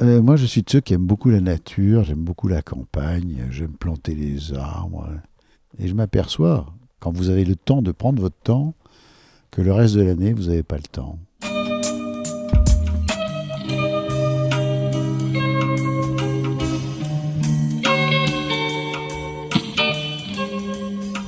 Euh, moi, je suis de ceux qui aiment beaucoup la nature, j'aime beaucoup la campagne, j'aime planter les arbres. Et je m'aperçois, quand vous avez le temps de prendre votre temps, que le reste de l'année, vous n'avez pas le temps.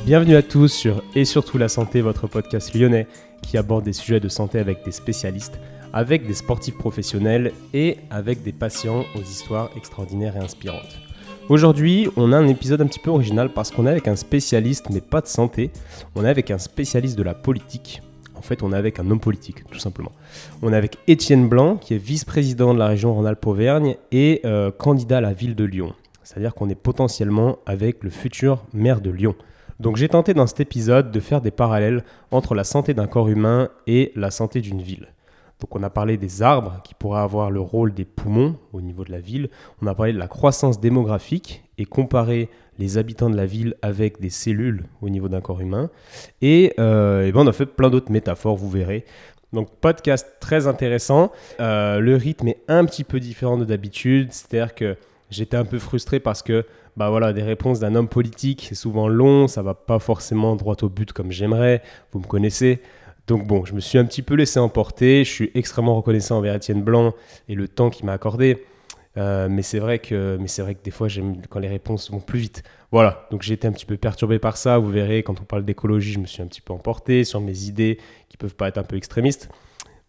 Bienvenue à tous sur Et surtout la santé, votre podcast lyonnais qui aborde des sujets de santé avec des spécialistes, avec des sportifs professionnels et avec des patients aux histoires extraordinaires et inspirantes. Aujourd'hui, on a un épisode un petit peu original parce qu'on est avec un spécialiste, mais pas de santé, on est avec un spécialiste de la politique. En fait, on est avec un homme politique, tout simplement. On est avec Étienne Blanc, qui est vice-président de la région Rhône-Alpes-Auvergne et euh, candidat à la ville de Lyon. C'est-à-dire qu'on est potentiellement avec le futur maire de Lyon. Donc j'ai tenté dans cet épisode de faire des parallèles entre la santé d'un corps humain et la santé d'une ville. Donc on a parlé des arbres qui pourraient avoir le rôle des poumons au niveau de la ville. On a parlé de la croissance démographique et comparer les habitants de la ville avec des cellules au niveau d'un corps humain. Et, euh, ben on a fait plein d'autres métaphores, vous verrez. Donc podcast très intéressant. Euh, le rythme est un petit peu différent de d'habitude. C'est-à-dire que j'étais un peu frustré parce que bah voilà, des réponses d'un homme politique, c'est souvent long, ça va pas forcément droit au but comme j'aimerais, vous me connaissez. Donc bon, je me suis un petit peu laissé emporter, je suis extrêmement reconnaissant envers Étienne Blanc et le temps qu'il m'a accordé. Euh, mais c'est vrai que mais c'est vrai que des fois j'aime quand les réponses vont plus vite. Voilà, donc j'ai été un petit peu perturbé par ça. Vous verrez, quand on parle d'écologie, je me suis un petit peu emporté sur mes idées qui peuvent pas être un peu extrémistes.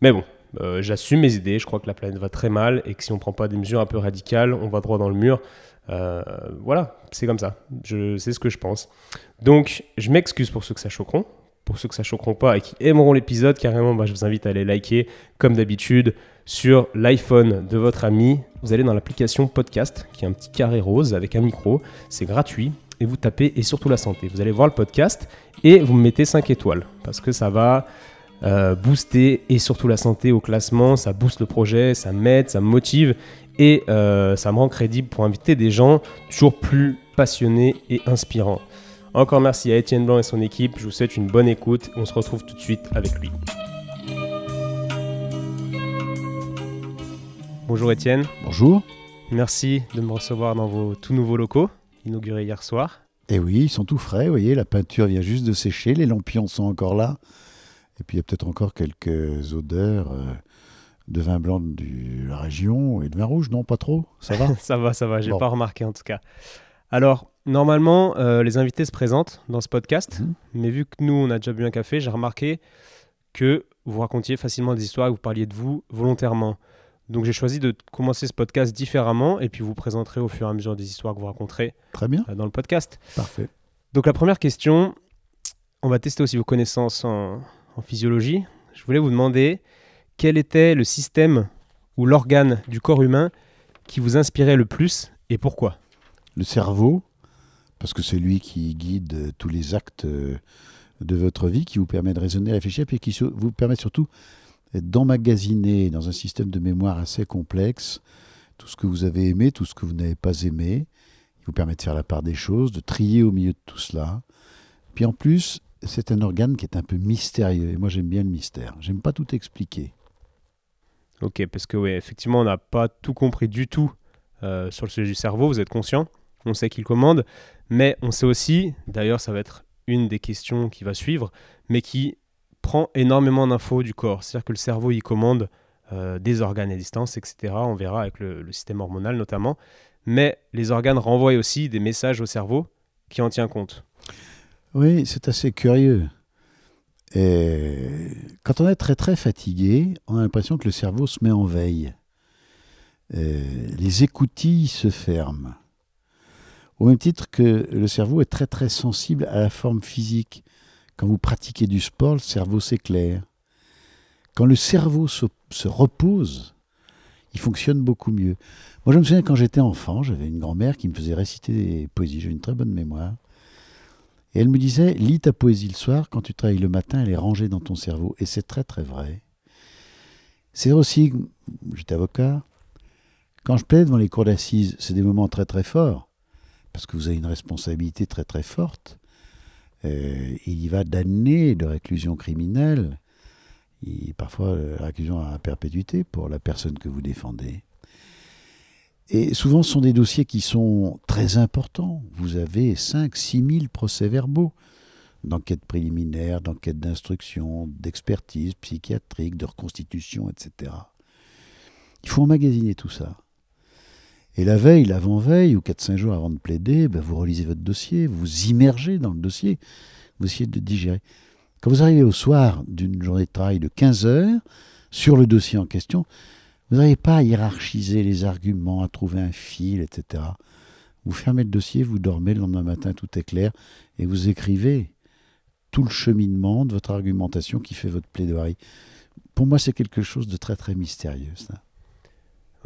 Mais bon, euh, j'assume mes idées. Je crois que la planète va très mal et que si on prend pas des mesures un peu radicales, on va droit dans le mur. Euh, voilà, c'est comme ça. Je sais ce que je pense. Donc, je m'excuse pour ceux que ça choqueront. Pour ceux que ça choqueront pas et qui aimeront l'épisode, carrément, bah, je vous invite à aller liker, comme d'habitude, sur l'iPhone de votre ami. Vous allez dans l'application podcast, qui est un petit carré rose avec un micro. C'est gratuit. Et vous tapez et surtout la santé. Vous allez voir le podcast et vous me mettez 5 étoiles. Parce que ça va euh, booster et surtout la santé au classement. Ça booste le projet, ça m'aide, ça me motive et euh, ça me rend crédible pour inviter des gens toujours plus passionnés et inspirants. Encore merci à Étienne Blanc et son équipe, je vous souhaite une bonne écoute, on se retrouve tout de suite avec lui. Bonjour Étienne. Bonjour. Merci de me recevoir dans vos tout nouveaux locaux, inaugurés hier soir. Et eh oui, ils sont tout frais, vous voyez, la peinture vient juste de sécher, les lampions sont encore là, et puis il y a peut-être encore quelques odeurs. Euh, de vin blanc de la région et de vin rouge, non Pas trop Ça va Ça va, ça va, j'ai pas remarqué en tout cas. Alors, normalement, euh, les invités se présentent dans ce podcast, mhm. mais vu que nous, on a déjà bu un café, j'ai remarqué que vous racontiez facilement des histoires, que vous parliez de vous volontairement. Donc j'ai choisi de commencer ce podcast différemment et puis vous présenterez au fur et à mesure des histoires que vous raconterez Très bien. Euh, dans le podcast. Parfait. Donc la première question, on va tester aussi vos connaissances en physiologie. Je voulais vous demander quel était le système ou l'organe du corps humain qui vous inspirait le plus et pourquoi? Le cerveau, parce que c'est lui qui guide tous les actes de votre vie, qui vous permet de raisonner, réfléchir, puis qui vous permet surtout d'emmagasiner dans un système de mémoire assez complexe tout ce que vous avez aimé, tout ce que vous n'avez pas aimé. Il vous permet de faire la part des choses, de trier au milieu de tout cela. Puis en plus, c'est un organe qui est un peu mystérieux. Et moi, j'aime bien le mystère. J'aime pas tout expliquer. Ok, parce que oui, effectivement, on n'a pas tout compris du tout euh, sur le sujet du cerveau, vous êtes conscient, on sait qu'il commande, mais on sait aussi, d'ailleurs ça va être une des questions qui va suivre, mais qui prend énormément d'infos du corps. C'est-à-dire que le cerveau, il commande euh, des organes à distance, etc. On verra avec le, système hormonal notamment. Mais les organes renvoient aussi des messages au cerveau qui en tient compte. Oui, c'est assez curieux. Et quand on est très très fatigué, on a l'impression que le cerveau se met en veille. les écoutilles se ferment. Au même titre que le cerveau est très très sensible à la forme physique. Quand vous pratiquez du sport, le cerveau s'éclaire. Quand le cerveau se, se, repose, il fonctionne beaucoup mieux. Moi, je me souviens quand j'étais enfant, j'avais une grand-mère qui me faisait réciter des poésies. J'ai une très bonne mémoire. Et elle me disait, lis ta poésie le soir, quand tu travailles le matin, elle est rangée dans ton cerveau. Et c'est très très vrai. C'est aussi, j'étais avocat, quand je plaide devant les cours d'assises, c'est des moments très très forts, parce que vous avez une responsabilité très très forte. Euh, il y va d'années de réclusion criminelle, et parfois la réclusion à perpétuité pour la personne que vous défendez. Et souvent, ce sont des dossiers qui sont très importants. Vous avez 5 6 000 procès-verbaux d'enquête préliminaire, d'enquête d'instruction, d'expertise psychiatrique, de reconstitution, etc. Il faut emmagasiner tout ça. Et la veille, l'avant-veille, ou 4-5 jours avant de plaider, ben vous relisez votre dossier, vous immergez dans le dossier, vous essayez de digérer. Quand vous arrivez au soir d'une journée de travail de 15 heures, sur le dossier en question, vous n'arrivez pas à hiérarchiser les arguments, à trouver un fil, etc. Vous fermez le dossier, vous dormez, le lendemain matin, tout est clair, et vous écrivez tout le cheminement de votre argumentation qui fait votre plaidoirie. Pour moi, c'est quelque chose de très très mystérieux.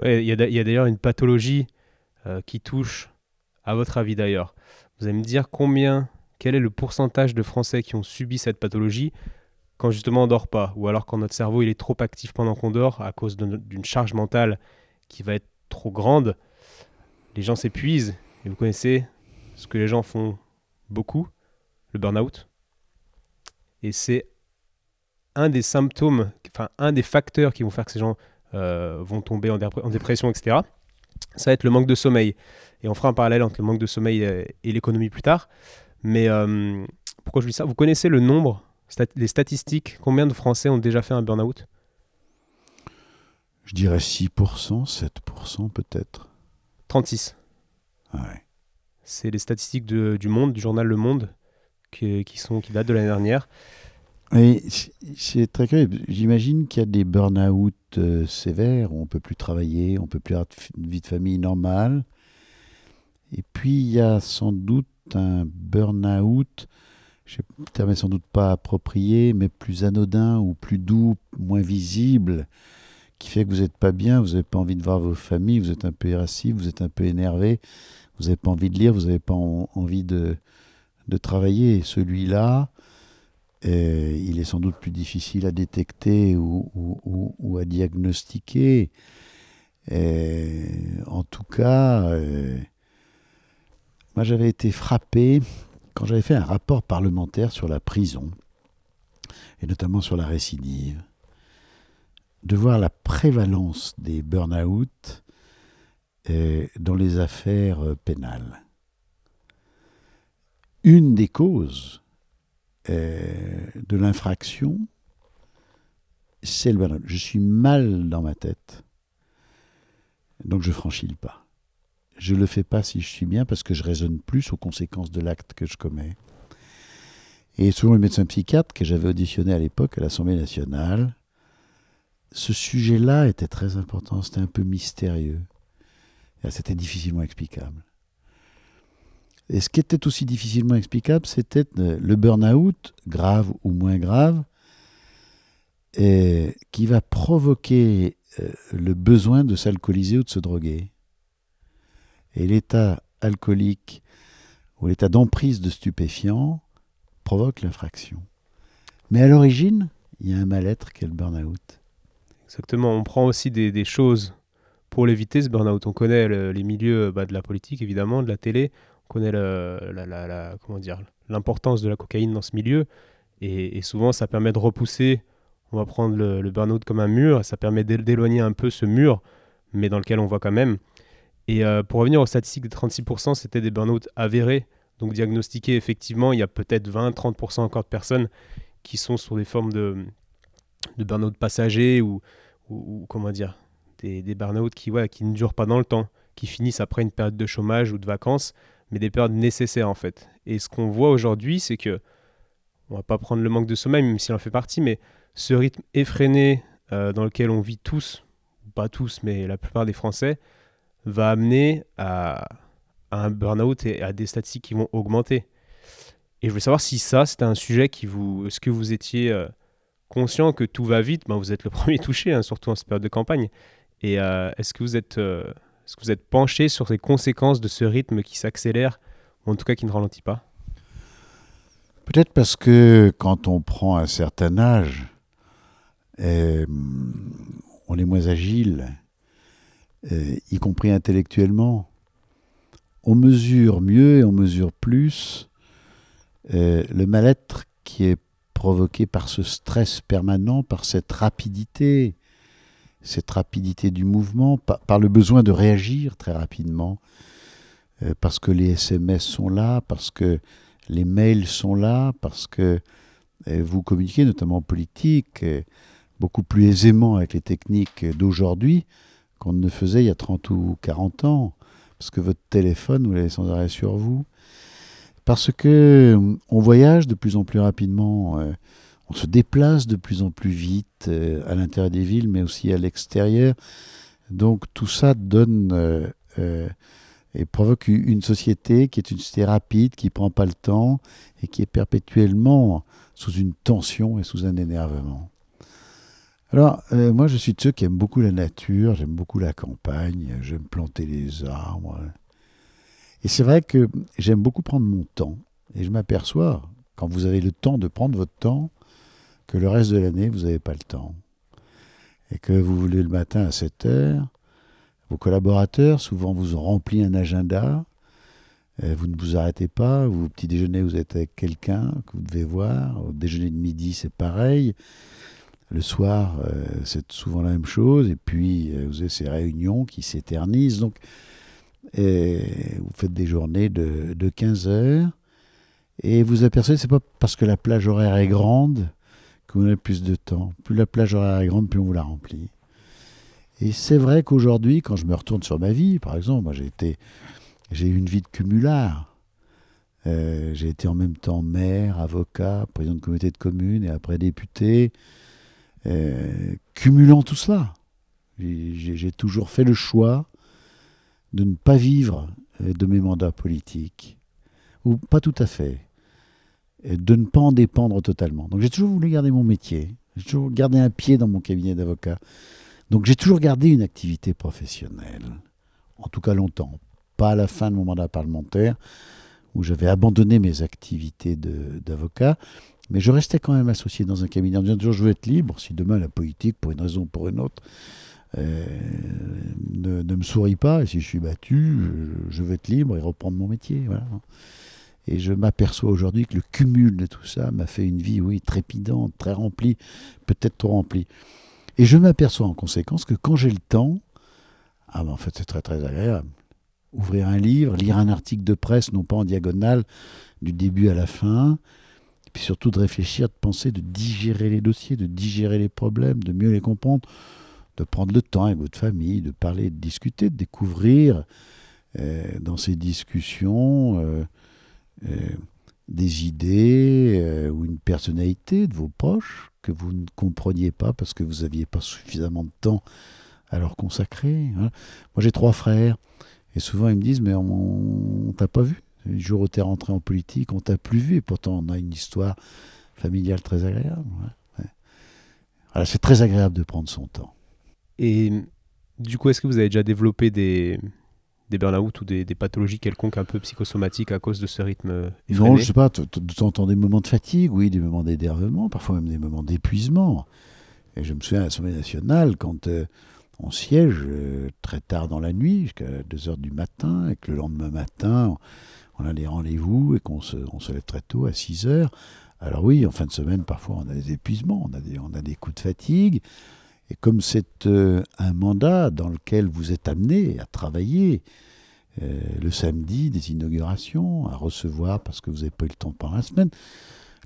Il y a d'ailleurs une pathologie euh, qui touche, à votre avis d'ailleurs. Vous allez me dire combien, quel est le pourcentage de Français qui ont subi cette pathologie quand justement on dort pas, ou alors quand notre cerveau il est trop actif pendant qu'on dort à cause d'une charge mentale qui va être trop grande, les gens s'épuisent. Et vous connaissez ce que les gens font beaucoup, le burn-out. Et c'est un des symptômes, enfin un des facteurs qui vont faire que ces gens vont tomber en, dépression, etc. Ça va être le manque de sommeil. Et on fera un parallèle entre le manque de sommeil et, l'économie plus tard. Mais euh, pourquoi je dis ça? Vous connaissez le nombre les statistiques, combien de Français ont déjà fait un burn-out? Je dirais 6%, 7% peut-être. 36. Ouais. C'est les statistiques du Monde, du journal Le Monde, qui, sont, qui datent de l'année dernière. C'est très curieux. J'imagine qu'il y a des burn-out euh, sévères où on peut plus travailler, on ne peut plus avoir une vie de famille normale. Et puis il y a sans doute un burn-out je ne sans doute pas approprié, mais plus anodin ou plus doux, moins visible, qui fait que vous n'êtes pas bien, vous n'avez pas envie de voir vos familles, vous êtes un peu irascible, vous êtes un peu énervé, vous n'avez pas envie de lire, vous n'avez pas envie de travailler. celui-là, euh, il est sans doute plus difficile à détecter ou, à diagnostiquer. Euh, en tout cas, euh, moi j'avais été frappé quand j'avais fait un rapport parlementaire sur la prison, et notamment sur la récidive, de voir la prévalence des burn-out dans les affaires pénales. Une des causes de l'infraction, c'est le burn-out. Je suis mal dans ma tête, donc je franchis le pas. Je ne le fais pas si je suis bien parce que je raisonne plus aux conséquences de l'acte que je commets. Et selon le médecin psychiatre que j'avais auditionné à l'époque à l'Assemblée nationale, ce sujet-là était très important, c'était un peu mystérieux. C'était difficilement explicable. Et ce qui était aussi difficilement explicable, c'était le burn-out, grave ou moins grave, et qui va provoquer euh, le besoin de s'alcooliser ou de se droguer. Et l'état alcoolique ou l'état d'emprise de stupéfiants provoque l'infraction. Mais à l'origine, il y a un mal-être qui est le burn-out. Exactement, on prend aussi des, choses pour l'éviter, ce burn-out. On connaît les milieux bah, de la politique, évidemment, de la télé, connaît la, comment dire, l'importance de la cocaïne dans ce milieu, et, souvent ça permet de repousser, on va prendre le, le burn-out comme un mur, ça permet d'éloigner un peu ce mur, mais dans lequel on voit quand même. Et euh, pour revenir aux statistiques de 36%, c'était des burn-out avérés. Donc diagnostiqués, effectivement, il y a peut-être 20-30% encore de personnes qui sont sur des formes de, de burn-out passagers ou, ou, comment dire, des, des burn-out qui, ouais, qui ne durent pas dans le temps, qui finissent après une période de chômage ou de vacances, mais des périodes nécessaires en fait. Et ce qu'on voit aujourd'hui, c'est que, on va pas prendre le manque de sommeil, même s'il en fait partie, mais ce rythme effréné euh, dans lequel on vit tous, pas tous, mais la plupart des Français, va amener à, un burn-out et à des statistiques qui vont augmenter. Et je voulais savoir si ça, c'était un sujet qui vous... Est-ce que vous étiez euh, conscient que tout va vite? Ben, Vous êtes le premier touché, hein, surtout en cette période de campagne. Et euh, est-ce que, vous êtes, est-ce que vous êtes penché sur les conséquences de ce rythme qui s'accélère, ou en tout cas qui ne ralentit pas? Peut-être parce que quand on prend un certain âge, on est moins agile euh, y compris intellectuellement. On mesure mieux et on mesure plus euh, le mal-être qui est provoqué par ce stress permanent, par cette rapidité. Cette rapidité du mouvement, par, le besoin de réagir très rapidement, euh, parce que les SMS sont là, parce que les mails sont là, parce que euh, vous communiquez, notamment en politique, euh, beaucoup plus aisément avec les techniques d'aujourd'hui qu'on ne faisait il y a 30 ou 40 ans, parce que votre téléphone, vous l'avez sans arrêt sur vous, parce que on voyage de plus en plus rapidement on se déplace de plus en plus vite euh, à l'intérieur des villes, mais aussi à l'extérieur. Donc tout ça donne euh, euh, et provoque une société qui est une société rapide, qui ne prend pas le temps et qui est perpétuellement sous une tension et sous un énervement. Alors, moi, je suis de ceux qui aiment beaucoup la nature, j'aime beaucoup la campagne, j'aime planter les arbres. Et c'est vrai que j'aime beaucoup prendre mon temps. Et je m'aperçois, quand vous avez le temps de prendre votre temps, que le reste de l'année, vous n'avez pas le temps. Et que vous voulez le matin à 7 heures, vos collaborateurs, souvent, vous ont rempli un agenda, vous ne vous arrêtez pas, vous, au petit déjeuner, vous êtes avec quelqu'un que vous devez voir, au déjeuner de midi, c'est pareil. Le soir, euh, c'est souvent la même chose, et puis euh, vous avez ces réunions qui s'éternisent. Donc, vous faites des journées de, de 15 heures, et vous apercevez, c'est pas parce que la plage horaire est grande qu'on a plus de temps. Plus la plage horaire est grande, plus on vous la remplit. Et c'est vrai qu'aujourd'hui, quand je me retourne sur ma vie, par exemple, moi j'ai été, j'ai eu une vie de cumulard. Euh, j'ai été en même temps maire, avocat, président de comité de commune et après député, euh, cumulant tout cela. J'ai toujours fait le choix de ne pas vivre euh, de mes mandats politiques. Ou pas tout à fait de ne pas en dépendre totalement. Donc j'ai toujours voulu garder mon métier, j'ai toujours gardé un pied dans mon cabinet d'avocat. Donc j'ai toujours gardé une activité professionnelle, en tout cas longtemps, pas à la fin de mon mandat parlementaire, où j'avais abandonné mes activités d'avocat, mais je restais quand même associé dans un cabinet en disant toujours je veux être libre, si demain la politique, pour une raison ou pour une autre, euh, ne, me sourit pas, et si je suis battu, je, je veux être libre et reprendre mon métier. Voilà. Et je m'aperçois aujourd'hui que le cumul de tout ça m'a fait une vie, oui, trépidante, très remplie, peut-être trop remplie. Et je m'aperçois en conséquence que quand j'ai le temps, ah ben en fait c'est très très agréable. Ouvrir un livre, lire un article de presse, non pas en diagonale, du début à la fin, et puis surtout de réfléchir, de penser, de digérer les dossiers, de digérer les problèmes, de mieux les comprendre, de prendre le temps avec votre famille, de parler, de discuter, de découvrir euh, dans ces discussions euh, des idées euh, ou une personnalité de vos proches que vous ne compreniez pas parce que vous n'aviez pas suffisamment de temps à leur consacrer. Hein. Moi j'ai trois frères et souvent ils me disent mais on, t'a pas vu. Le jour où tu es rentré en politique, on t'a plus vu et pourtant on a une histoire familiale très agréable. c'est très agréable de prendre son temps. Et du coup, est-ce que vous avez déjà développé des, des burn-out ou des, pathologies quelconques un peu psychosomatiques à cause de ce rythme effréné Non, je sais pas, de temps en temps des moments de fatigue, oui, des moments d'énervement, parfois même des moments d'épuisement. Et je me souviens à l'Assemblée nationale, quand euh, on siège euh, très tard dans la nuit, jusqu'à 2 heures du matin, et que le lendemain matin, on a des rendez-vous et qu'on se, on se lève très tôt, à 6 heures. Alors oui, en fin de semaine, parfois, on a des épuisements, on a des, on a des coups de fatigue. Et comme c'est euh, un mandat dans lequel vous êtes amené à travailler euh, le samedi, des inaugurations, à recevoir, parce que vous n'avez pas eu le temps pendant la semaine,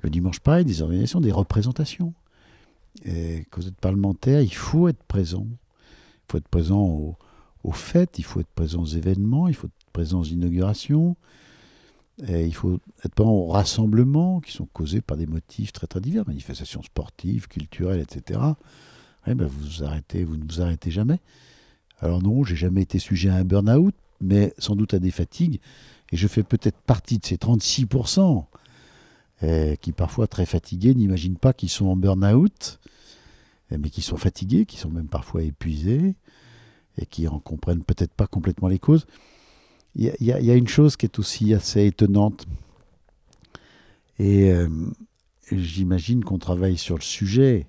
le dimanche pareil, des organisations, des représentations. Et quand vous êtes parlementaire, il faut être présent. Il faut être présent aux, fêtes, il faut être présent aux événements, il faut être présent aux inaugurations. Il faut être présent aux rassemblements qui sont causés par des motifs très très divers, manifestations sportives, culturelles, etc. Eh ben vous, arrêtez, vous ne vous arrêtez jamais. Alors non, j'ai jamais été sujet à un burn-out, mais sans doute à des fatigues. Et je fais peut-être partie de ces 36% eh, qui, parfois très fatigués, n'imaginent pas qu'ils sont en burn-out, eh, mais qui sont fatigués, qui sont même parfois épuisés, et qui en comprennent peut-être pas complètement les causes. Il y, a une chose qui est aussi assez étonnante, et euh, j'imagine qu'on travaille sur le sujet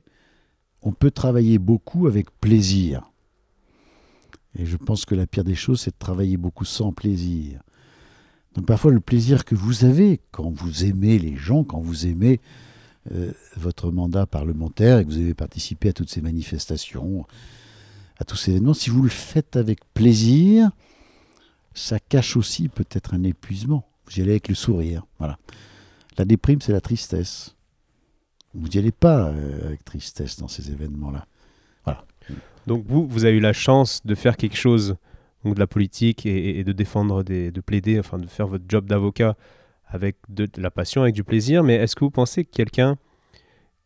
on peut travailler beaucoup avec plaisir. Et je pense que la pire des choses, c'est de travailler beaucoup sans plaisir. Donc parfois, le plaisir que vous avez quand vous aimez les gens, quand vous aimez euh, votre mandat parlementaire et que vous avez participé à toutes ces manifestations, à tous ces événements. Si vous le faites avec plaisir, ça cache aussi peut-être un épuisement. Vous y allez avec le sourire. Voilà. La déprime, c'est la tristesse. Vous n'y allez pas euh, avec tristesse dans ces événements-là. Voilà. Donc vous, vous avez eu la chance de faire quelque chose, de la politique et, de défendre, de plaider, enfin de faire votre job d'avocat avec de, la passion, avec du plaisir. Mais est-ce que vous pensez que quelqu'un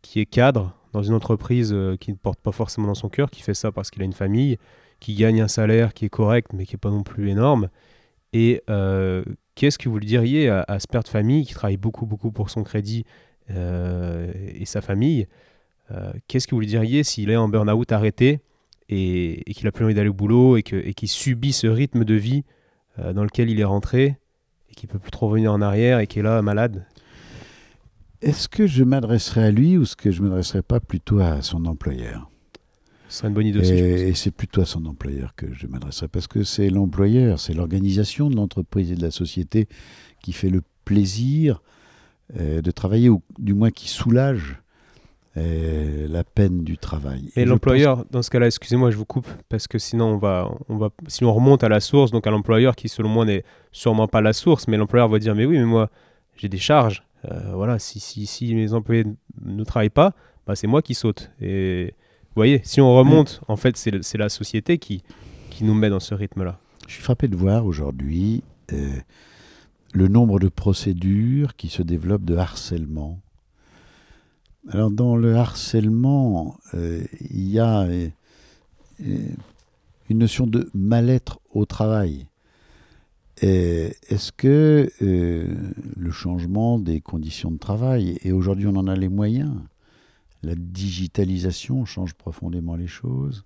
qui est cadre dans une entreprise euh, qui ne porte pas forcément dans son cœur, qui fait ça parce qu'il a une famille, qui gagne un salaire qui est correct mais qui n'est pas non plus énorme, et euh, qu'est-ce que vous lui diriez à, à ce père de famille qui travaille beaucoup, beaucoup pour son crédit et sa famille euh, Qu'est-ce que vous lui diriez s'il est en burn-out arrêté et, et qu'il a plus envie d'aller au boulot et qu'il subit ce rythme de vie euh, dans lequel il est rentré et qu'il peut plus trop revenir en arrière et qui est là malade? Est-ce que je m'adresserai à lui ou est-ce que je ne m'adresserai pas plutôt à son employeur? Ce serait une bonne idée aussi. Et, et c'est plutôt à son employeur que je m'adresserai parce que c'est l'employeur, c'est l'organisation de l'entreprise et de la société qui fait le plaisir euh, de travailler ou du moins qui soulage euh, la peine du travail. Et l'employeur, dans ce cas-là, excusez-moi, je vous coupe, parce que sinon, on va, on va, si on remonte à la source, donc à l'employeur qui, selon moi, n'est sûrement pas la source, mais l'employeur va dire, mais oui, mais moi, j'ai des charges. Euh, voilà, si, si, si mes employés ne travaillent pas, bah, c'est moi qui saute. Et vous voyez, si on remonte, en fait, c'est la société qui, qui nous met dans ce rythme-là. Je suis frappé de voir aujourd'hui euh, le nombre de procédures qui se développent de harcèlement. Alors dans le harcèlement, euh, il y a euh, euh, une notion de mal-être au travail. Est-ce que le changement des conditions de travail, et aujourd'hui on en a les moyens, la digitalisation change profondément les choses,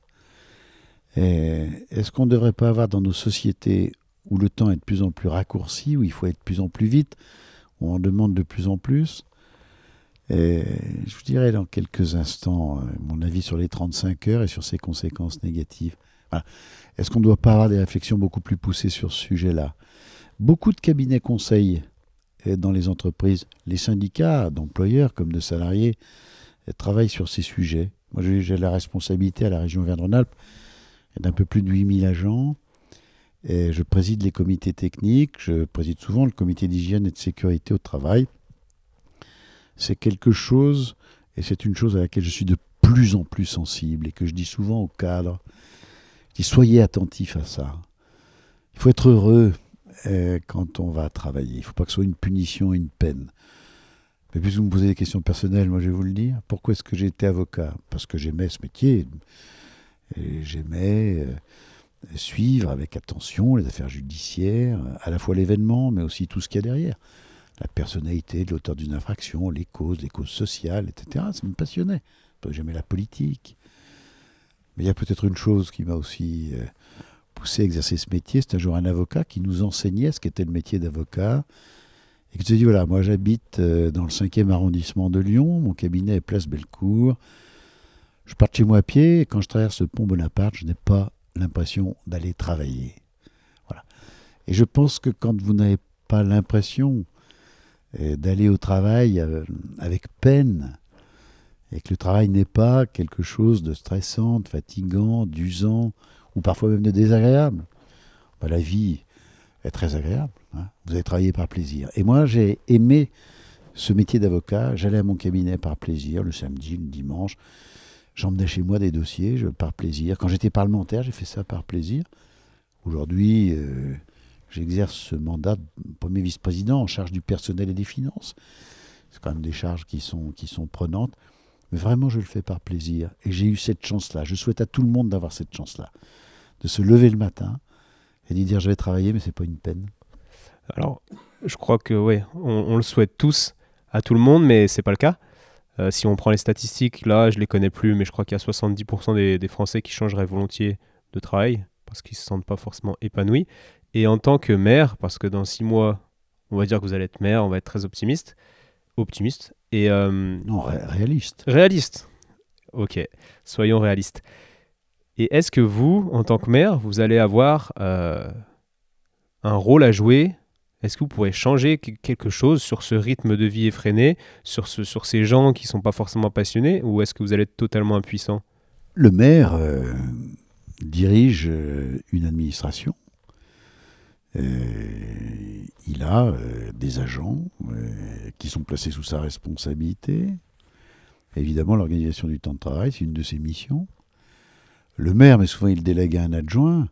Est-ce qu'on ne devrait pas avoir dans nos sociétés où le temps est de plus en plus raccourci, où il faut être de plus en plus vite, où on en demande de plus en plus et Je vous dirai dans quelques instants euh, mon avis sur les 35 heures et sur ses conséquences négatives. Est-ce qu'on ne doit pas avoir des réflexions beaucoup plus poussées sur ce sujet-là? Beaucoup de cabinets conseils dans les entreprises, les syndicats d'employeurs comme de salariés euh, travaillent sur ces sujets. Moi, j'ai la responsabilité à la région Auvergne-Rhône-Alpes d'un peu plus de 8000 agents. Je préside les comités techniques, je préside souvent le comité d'hygiène et de sécurité au travail. C'est quelque chose, et c'est une chose à laquelle je suis de plus en plus sensible et que je dis souvent aux cadres. Je dis soyez attentifs à ça. Il faut être heureux euh, quand on va travailler. Il ne faut pas que ce soit une punition et une peine. Mais puisque vous me posez des questions personnelles, moi je vais vous le dire. Pourquoi est-ce que j'ai été avocat? Parce que j'aimais ce métier. J'aimais euh, suivre avec attention les affaires judiciaires, à la fois l'événement, mais aussi tout ce qu'il y a derrière. La personnalité de l'auteur d'une infraction, les causes, les causes sociales, etc. Ça me passionnait. J'aimais la politique. Mais il y a peut-être une chose qui m'a aussi euh, poussé à exercer ce métier. C'est un jour un avocat qui nous enseignait ce qu'était le métier d'avocat. Et qui se dit, voilà, moi j'habite euh, dans le 5e arrondissement de Lyon, mon cabinet est place Bellecour. Je pars de chez moi à pied, et quand je traverse le pont Bonaparte, je n'ai pas l'impression d'aller travailler. Voilà. Et je pense que quand vous n'avez pas l'impression euh, d'aller au travail euh, avec peine, et que le travail n'est pas quelque chose de stressant, de fatigant, d'usant, ou parfois même de désagréable, bah, la vie est très agréable. hein. Vous avez travaillé par plaisir. Et moi, j'ai aimé ce métier d'avocat. J'allais à mon cabinet par plaisir, le samedi, le dimanche. J'emmenais chez moi des dossiers je, par plaisir. Quand j'étais parlementaire, j'ai fait ça par plaisir. Aujourd'hui, euh, j'exerce ce mandat de premier vice-président en charge du personnel et des finances. C'est quand même des charges qui sont, qui sont prenantes. Mais vraiment, je le fais par plaisir. Et j'ai eu cette chance-là. Je souhaite à tout le monde d'avoir cette chance-là. De se lever le matin et de dire je vais travailler, mais c'est pas une peine. Alors, je crois que oui, on, on le souhaite tous à tout le monde, mais c'est pas le cas. Euh, si on prend les statistiques, là, je les connais plus, mais je crois qu'il y a 70% des, des Français qui changeraient volontiers de travail parce qu'ils se sentent pas forcément épanouis. Et en tant que maire, parce que dans six mois, on va dire que vous allez être maire, on va être très optimiste, optimiste et euh, Non, ré- réaliste. réaliste. Ok, soyons réalistes. Et est-ce que vous, en tant que maire, vous allez avoir euh, un rôle à jouer Est-ce que vous pourrez changer que- quelque chose sur ce rythme de vie effréné, sur, ce, sur ces gens qui ne sont pas forcément passionnés, ou est-ce que vous allez être totalement impuissant? Le maire, euh, dirige euh, une administration. Euh, il a des agents qui sont placés sous sa responsabilité. Évidemment, l'organisation du temps de travail, c'est une de ses missions. Le maire, mais souvent il délègue à un adjoint,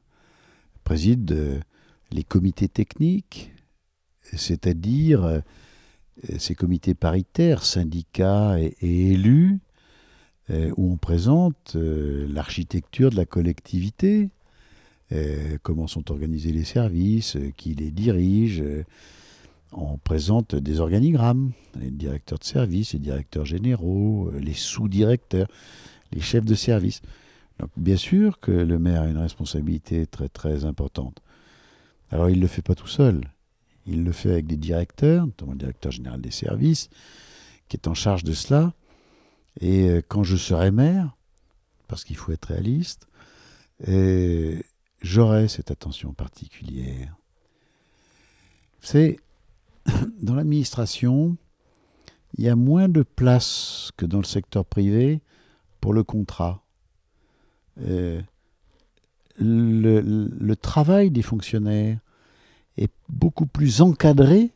préside les comités techniques, c'est-à-dire ces comités paritaires, syndicats et élus, euh, où on présente euh, l'architecture de la collectivité, euh, comment sont organisés les services, qui les dirige. on présente des organigrammes, les directeurs de service, les directeurs généraux, les sous-directeurs, les chefs de service. Bien sûr que le maire a une responsabilité très très importante. Alors il ne le fait pas tout seul. Il le fait avec des directeurs, notamment le directeur général des services, qui est en charge de cela. Et euh, quand je serai maire, parce qu'il faut être réaliste, j'aurai cette attention particulière. C'est dans l'administration, il y a moins de place que dans le secteur privé pour le contrat. Euh, le, travail des fonctionnaires est beaucoup plus encadré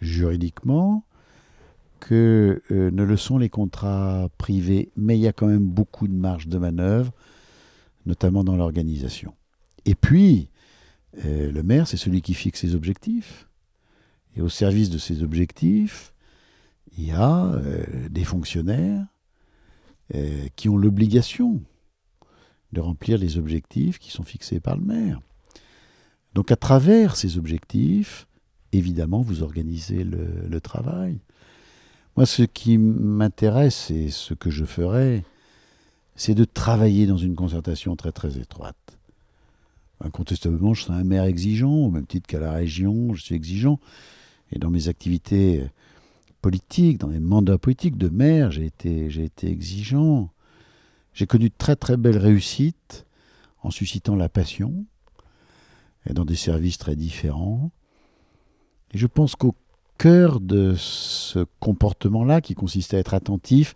juridiquement que euh, ne le sont les contrats privés, mais il y a quand même beaucoup de marge de manœuvre, notamment dans l'organisation. Et puis, euh, le maire, c'est celui qui fixe ses objectifs. Et au service de ces objectifs, il y a euh, des fonctionnaires qui ont l'obligation de remplir les objectifs qui sont fixés par le maire. Donc à travers ces objectifs, évidemment, vous organisez le travail. Moi, ce qui m'intéresse et ce que je ferai, c'est de travailler dans une concertation très très étroite. Incontestablement, je serai un maire exigeant, au même titre qu'à la région, je suis exigeant. Et dans mes activités politiques, dans mes mandats politiques de maire, j'ai été, j'ai été exigeant. J'ai connu de très très belles réussites en suscitant la passion, et dans des services très différents. Et je pense qu'au cœur de ce comportement-là, qui consiste à être attentif,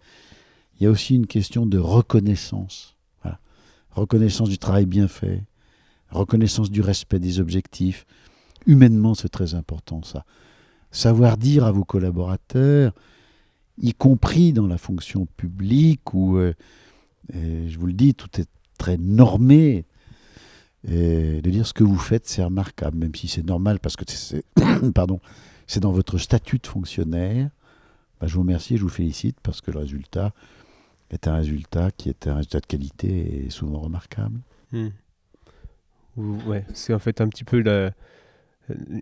il y a aussi une question de reconnaissance. Reconnaissance du travail bien fait, reconnaissance du respect des objectifs. Humainement, c'est très important ça. Savoir dire à vos collaborateurs, y compris dans la fonction publique, où, euh, je vous le dis, tout est très normé, et de dire ce que vous faites, c'est remarquable, même si c'est normal, parce que c'est, pardon, c'est dans votre statut de fonctionnaire. Bah, je vous remercie et je vous félicite parce que le résultat est un résultat qui est un résultat de qualité et souvent remarquable. Hmm. Ouais, c'est en fait un petit peu la,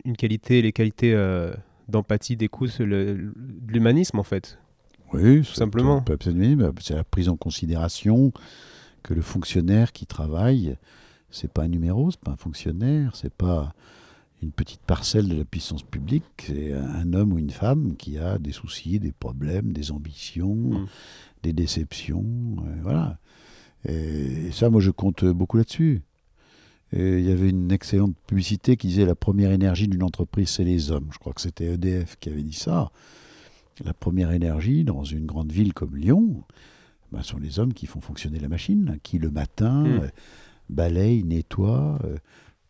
une qualité, les qualités euh, d'empathie, d'écoute, de l'humanisme en fait. Oui, tout simplement. C'est la prise en considération que le fonctionnaire qui travaille, c'est pas un numéro, c'est pas un fonctionnaire, c'est pas une petite parcelle de la puissance publique, c'est un homme ou une femme qui a des soucis, des problèmes, des ambitions, mm. des déceptions, euh, voilà. Et, ça, moi, je compte beaucoup là-dessus. Il y avait une excellente publicité qui disait la première énergie d'une entreprise, c'est les hommes. Je crois que c'était EDF qui avait dit ça. La première énergie dans une grande ville comme Lyon, ben, sont les hommes qui font fonctionner la machine, qui le matin mm. Balayent, nettoient. Euh,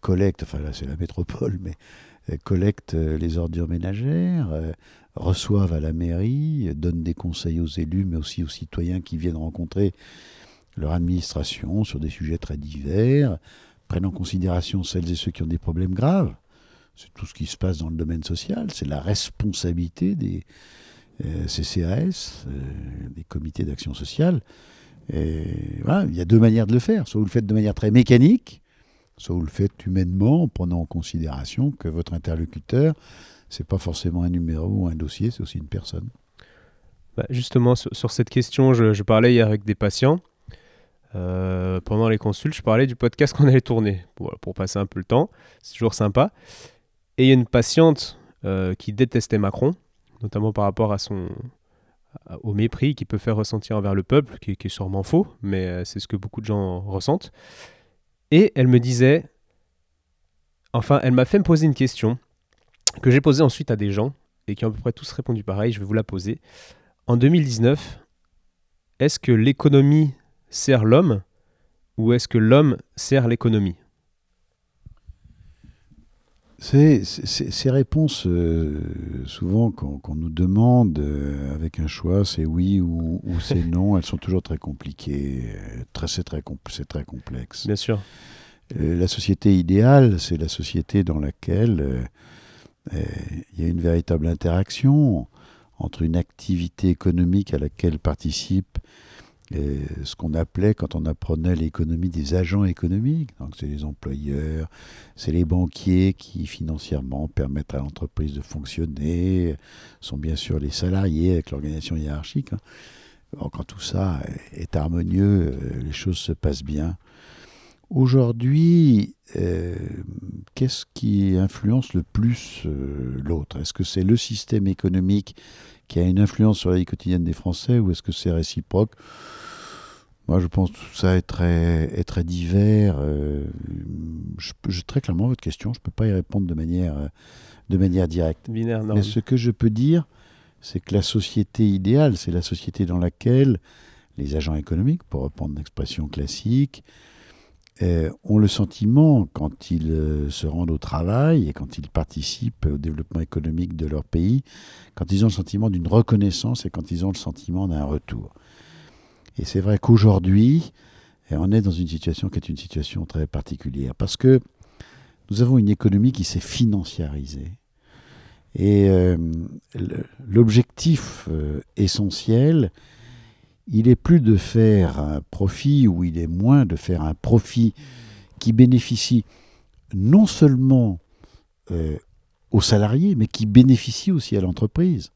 collecte, enfin là c'est la métropole, mais euh, collecte euh, les ordures ménagères, reçoivent à la mairie, donnent des conseils aux élus, mais aussi aux citoyens qui viennent rencontrer leur administration sur des sujets très divers, prennent en considération celles et ceux qui ont des problèmes graves. C'est tout ce qui se passe dans le domaine social, c'est la responsabilité des CCAS, des comités d'action sociale. Et voilà, il y a deux manières de le faire. Soit vous le faites de manière très mécanique, soit vous le faites humainement en prenant en considération que votre interlocuteur, c'est pas forcément un numéro ou un dossier, c'est aussi une personne. Bah, justement, sur, cette question, je, parlais hier avec des patients. Euh, pendant les consultes, je parlais du podcast qu'on allait tourner pour, pour, passer un peu le temps. C'est toujours sympa. Et il y a une patiente euh, qui détestait Macron, notamment par rapport à son, au mépris qu'il peut faire ressentir envers le peuple, qui, est sûrement faux, mais euh, c'est ce que beaucoup de gens ressentent. Et elle me disait, enfin, elle m'a fait me poser une question que j'ai posée ensuite à des gens et qui ont à peu près tous répondu pareil. Je vais vous la poser. En 2019, est-ce que l'économie sert l'homme ou est-ce que l'homme sert l'économie? Ces, réponses, euh, souvent, qu'on qu'on nous demande euh, avec un choix, c'est oui ou, ou c'est non, elles sont toujours très compliquées. euh, Très, c'est très, c'est très complexe. Bien sûr. Euh, la société idéale, c'est la société dans laquelle il y a une véritable interaction entre une activité économique à laquelle participent ce qu'on appelait, quand on apprenait l'économie, des agents économiques. Donc, c'est les employeurs, c'est les banquiers qui, financièrement, permettent à l'entreprise de fonctionner, sont bien sûr les salariés avec l'organisation hiérarchique. hein. Quand tout ça est harmonieux, euh, les choses se passent bien. Aujourd'hui, euh, qu'est-ce qui influence le plus euh, l'autre? Est-ce que c'est le système économique qui a une influence sur la vie quotidienne des Français ou est-ce que c'est réciproque? Moi, je pense que tout ça est très, est très divers. euh, je, très clairement, votre question, je ne peux pas y répondre de manière, euh, de manière directe. Binaire, non. Mais ce que je peux dire, c'est que la société idéale, c'est la société dans laquelle les agents économiques, pour reprendre l'expression classique, euh, ont le sentiment, quand ils se rendent au travail et quand ils participent au développement économique de leur pays, quand ils ont le sentiment d'une reconnaissance et quand ils ont le sentiment d'un retour. Et c'est vrai qu'aujourd'hui, eh, on est dans une situation qui est une situation très particulière, parce que nous avons une économie qui s'est financiarisée. Et euh, l'objectif euh, essentiel, il est plus de faire un profit ou il est moins de faire un profit qui bénéficie non seulement euh, aux salariés, mais qui bénéficie aussi à l'entreprise.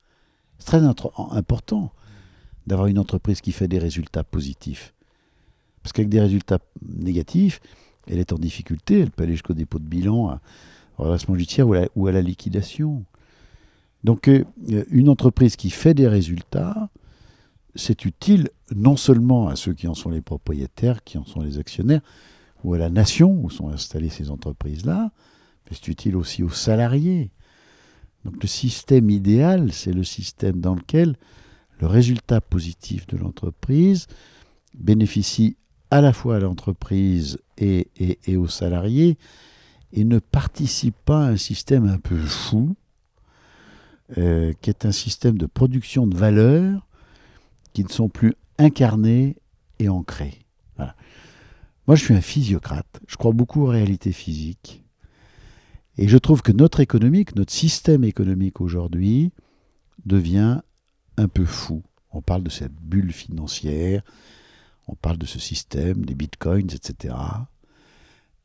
C'est très important d'avoir une entreprise qui fait des résultats positifs. Parce qu'avec des résultats négatifs, elle est en difficulté, elle peut aller jusqu'au dépôt de bilan, au redressement judiciaire ou à la, liquidation. Donc euh, une entreprise qui fait des résultats, c'est utile non seulement à ceux qui en sont les propriétaires, qui en sont les actionnaires, ou à la nation où sont installées ces entreprises-là, mais c'est utile aussi aux salariés. Donc le système idéal, c'est le système dans lequel le résultat positif de l'entreprise bénéficie à la fois à l'entreprise et, aux salariés et ne participe pas à un système un peu fou, euh, qui est un système de production de valeurs qui ne sont plus incarnées et ancrées. Moi, je suis un physiocrate. Je crois beaucoup aux réalités physiques. Et je trouve que notre économique, notre système économique aujourd'hui, devient un peu fou. On parle de cette bulle financière, on parle de ce système, des bitcoins, etc.,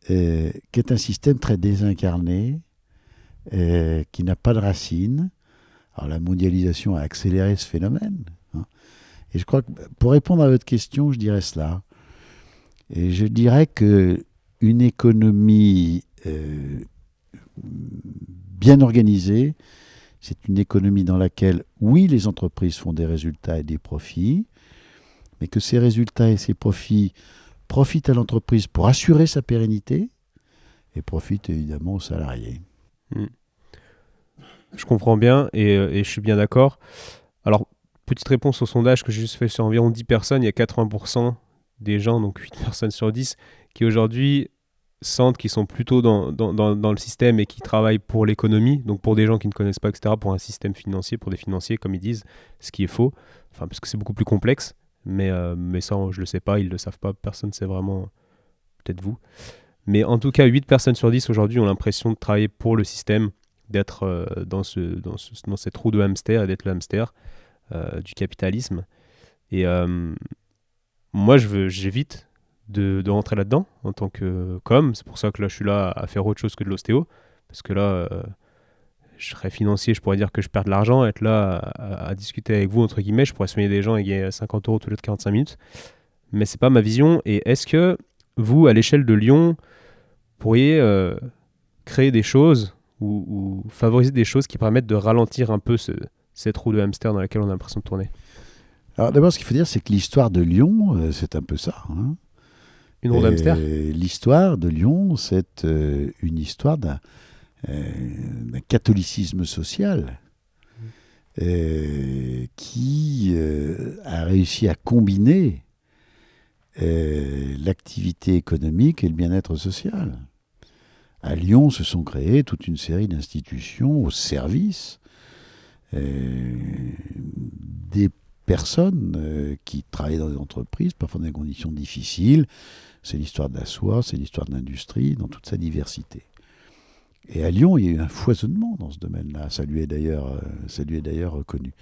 qui est un système très désincarné, qui n'a pas de racines. Alors la mondialisation a accéléré ce phénomène. hein. Et je crois que pour répondre à votre question, je dirais cela. Et je dirais que une économie euh, bien organisée, c'est une économie dans laquelle, oui, les entreprises font des résultats et des profits, mais que ces résultats et ces profits profitent à l'entreprise pour assurer sa pérennité et profitent évidemment aux salariés. Je comprends bien et, euh, et je suis bien d'accord. Alors, petite réponse au sondage que j'ai juste fait sur environ 10 personnes, il y a 80% des gens, donc 8 personnes sur 10, qui aujourd'hui sentent qu'ils sont plutôt dans, le système et qui travaillent pour l'économie, donc pour des gens qui ne connaissent pas, etc., pour un système financier, pour des financiers, comme ils disent, ce qui est faux, enfin, parce que c'est beaucoup plus complexe, mais, euh, mais ça, je le sais pas, ils le savent pas, personne ne sait vraiment, peut-être vous. Mais en tout cas, 8 personnes sur 10 aujourd'hui ont l'impression de travailler pour le système, d'être euh, dans, ce, dans, ce, de hamster et d'être le hamster euh, du capitalisme. Et moi, j'évite de, rentrer là-dedans en tant que com. C'est pour ça que là, je suis là à faire autre chose que de l'ostéo. Parce que là, euh, je serais financier, je pourrais dire que je perds de l'argent. Être là à, discuter avec vous, entre guillemets, je pourrais soigner des gens et gagner 50 euros tous les 45 minutes. Mais c'est pas ma vision. Et est-ce que vous, à l'échelle de Lyon, pourriez euh, créer des choses ou, favoriser des choses qui permettent de ralentir un peu ce- cette roue de hamster dans laquelle on a l'impression de tourner? Alors d'abord, ce qu'il faut dire, c'est que l'histoire de Lyon, euh, c'est un peu ça. hein. Une roue L'histoire de Lyon, c'est euh, une histoire d'un euh, catholicisme social euh, qui euh, a réussi à combiner l'activité économique et le bien-être social. À Lyon se sont créées toute une série d'institutions au service des personnes qui travaillent dans des entreprises, parfois dans des conditions difficiles. C'est l'histoire de la soie, c'est l'histoire de l'industrie, dans toute sa diversité. Et à Lyon, il y a eu un foisonnement dans ce domaine-là. Ça lui est d'ailleurs, euh, ça lui est d'ailleurs reconnu.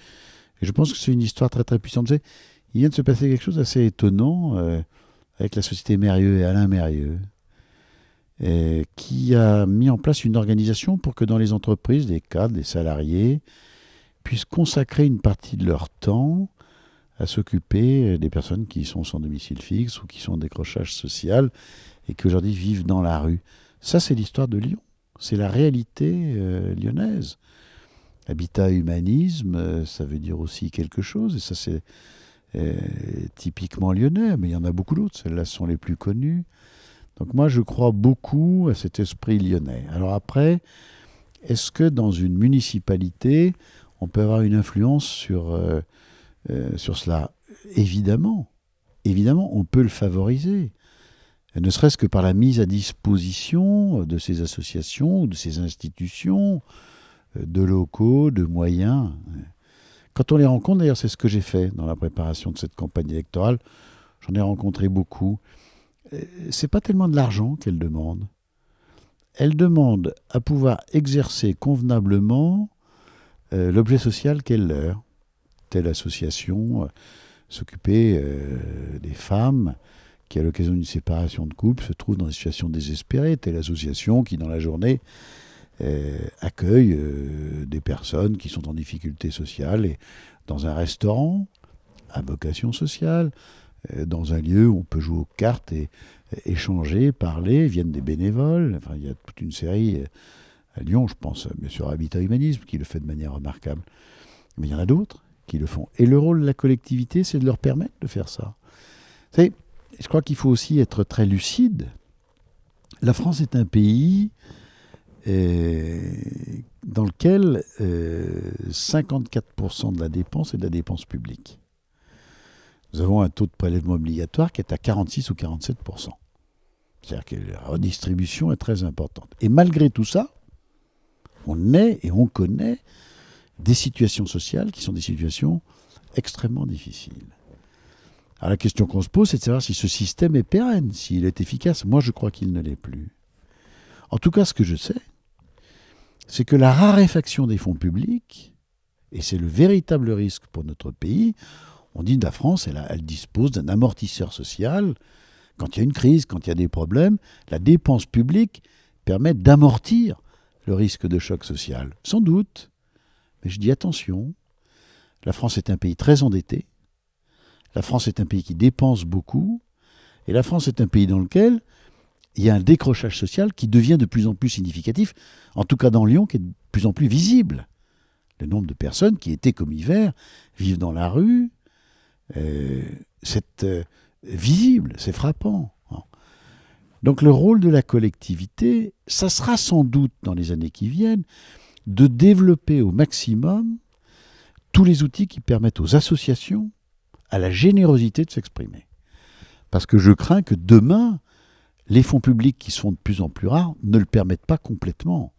Et je pense que c'est une histoire très très puissante. Il vient de se passer quelque chose d'assez étonnant avec la société Mérieux et Alain Mérieux, qui a mis en place une organisation pour que dans les entreprises, des cadres, des salariés, puissent consacrer une partie de leur temps à s'occuper des personnes qui sont sans domicile fixe ou qui sont en décrochage social et qui aujourd'hui vivent dans la rue. Ça, c'est l'histoire de Lyon. C'est la réalité euh, lyonnaise. Habitat humanisme, euh, ça veut dire aussi quelque chose, et ça c'est euh, typiquement lyonnais, mais il y en a beaucoup d'autres, celles-là sont les plus connues. Donc moi je crois beaucoup à cet esprit lyonnais. Alors après, est-ce que dans une municipalité, on peut avoir une influence sur, euh, euh, sur cela. Évidemment, évidemment, on peut le favoriser, ne serait-ce que par la mise à disposition de ces associations, de ces institutions, euh, de locaux, de moyens. Quand on les rencontre, d'ailleurs, c'est ce que j'ai fait dans la préparation de cette campagne électorale. J'en ai rencontré beaucoup. C'est pas tellement de l'argent qu'elles demandent. Elles demandent à pouvoir exercer convenablement euh, l'objet social qu'est leur. Telle association euh, s'occuper euh, des femmes qui, à l'occasion d'une séparation de couple, se trouvent dans des situations désespérées. Telle association qui, dans la journée, accueille des personnes qui sont en difficulté sociale et dans un restaurant à vocation sociale, dans un lieu où on peut jouer aux cartes et échanger, parler, viennent des bénévoles. Enfin, il y a toute une série à Lyon, je pense bien sûr Habitat Humanisme, qui le fait de manière remarquable. Mais il y en a d'autres qui le font. Et le rôle de la collectivité, c'est de leur permettre de faire ça. Je crois qu'il faut aussi être très lucide. La France est un pays euh, dans lequel 54% euh, de la dépense est de la dépense publique. Nous avons un taux de prélèvement obligatoire qui est à 46 ou 47%. C'est-à-dire que la redistribution est très importante. Et malgré tout ça, on est et on connaît des situations sociales qui sont des situations extrêmement difficiles. Alors la question qu'on se pose, c'est de savoir si ce système est pérenne, s'il est efficace. Moi, je crois qu'il ne l'est plus. En tout cas, ce que je sais, c'est que la raréfaction des fonds publics, et c'est le véritable risque pour notre pays, on dit que la France, elle, elle dispose d'un amortisseur social. Quand il y a une crise, quand il y a des problèmes, la dépense publique permet d'amortir le risque de choc social Sans doute. Mais je dis attention, la France est un pays très endetté, la France est un pays qui dépense beaucoup, et la France est un pays dans lequel il y a un décrochage social qui devient de plus en plus significatif, en tout cas dans Lyon, qui est de plus en plus visible. Le nombre de personnes qui étaient comme hiver, vivent dans la rue, euh, c'est euh, visible, c'est frappant. Donc le rôle de la collectivité, ça sera sans doute dans les années qui viennent de développer au maximum tous les outils qui permettent aux associations, à la générosité de s'exprimer. Parce que je crains que demain, les fonds publics qui sont de plus en plus rares ne le permettent pas complètement.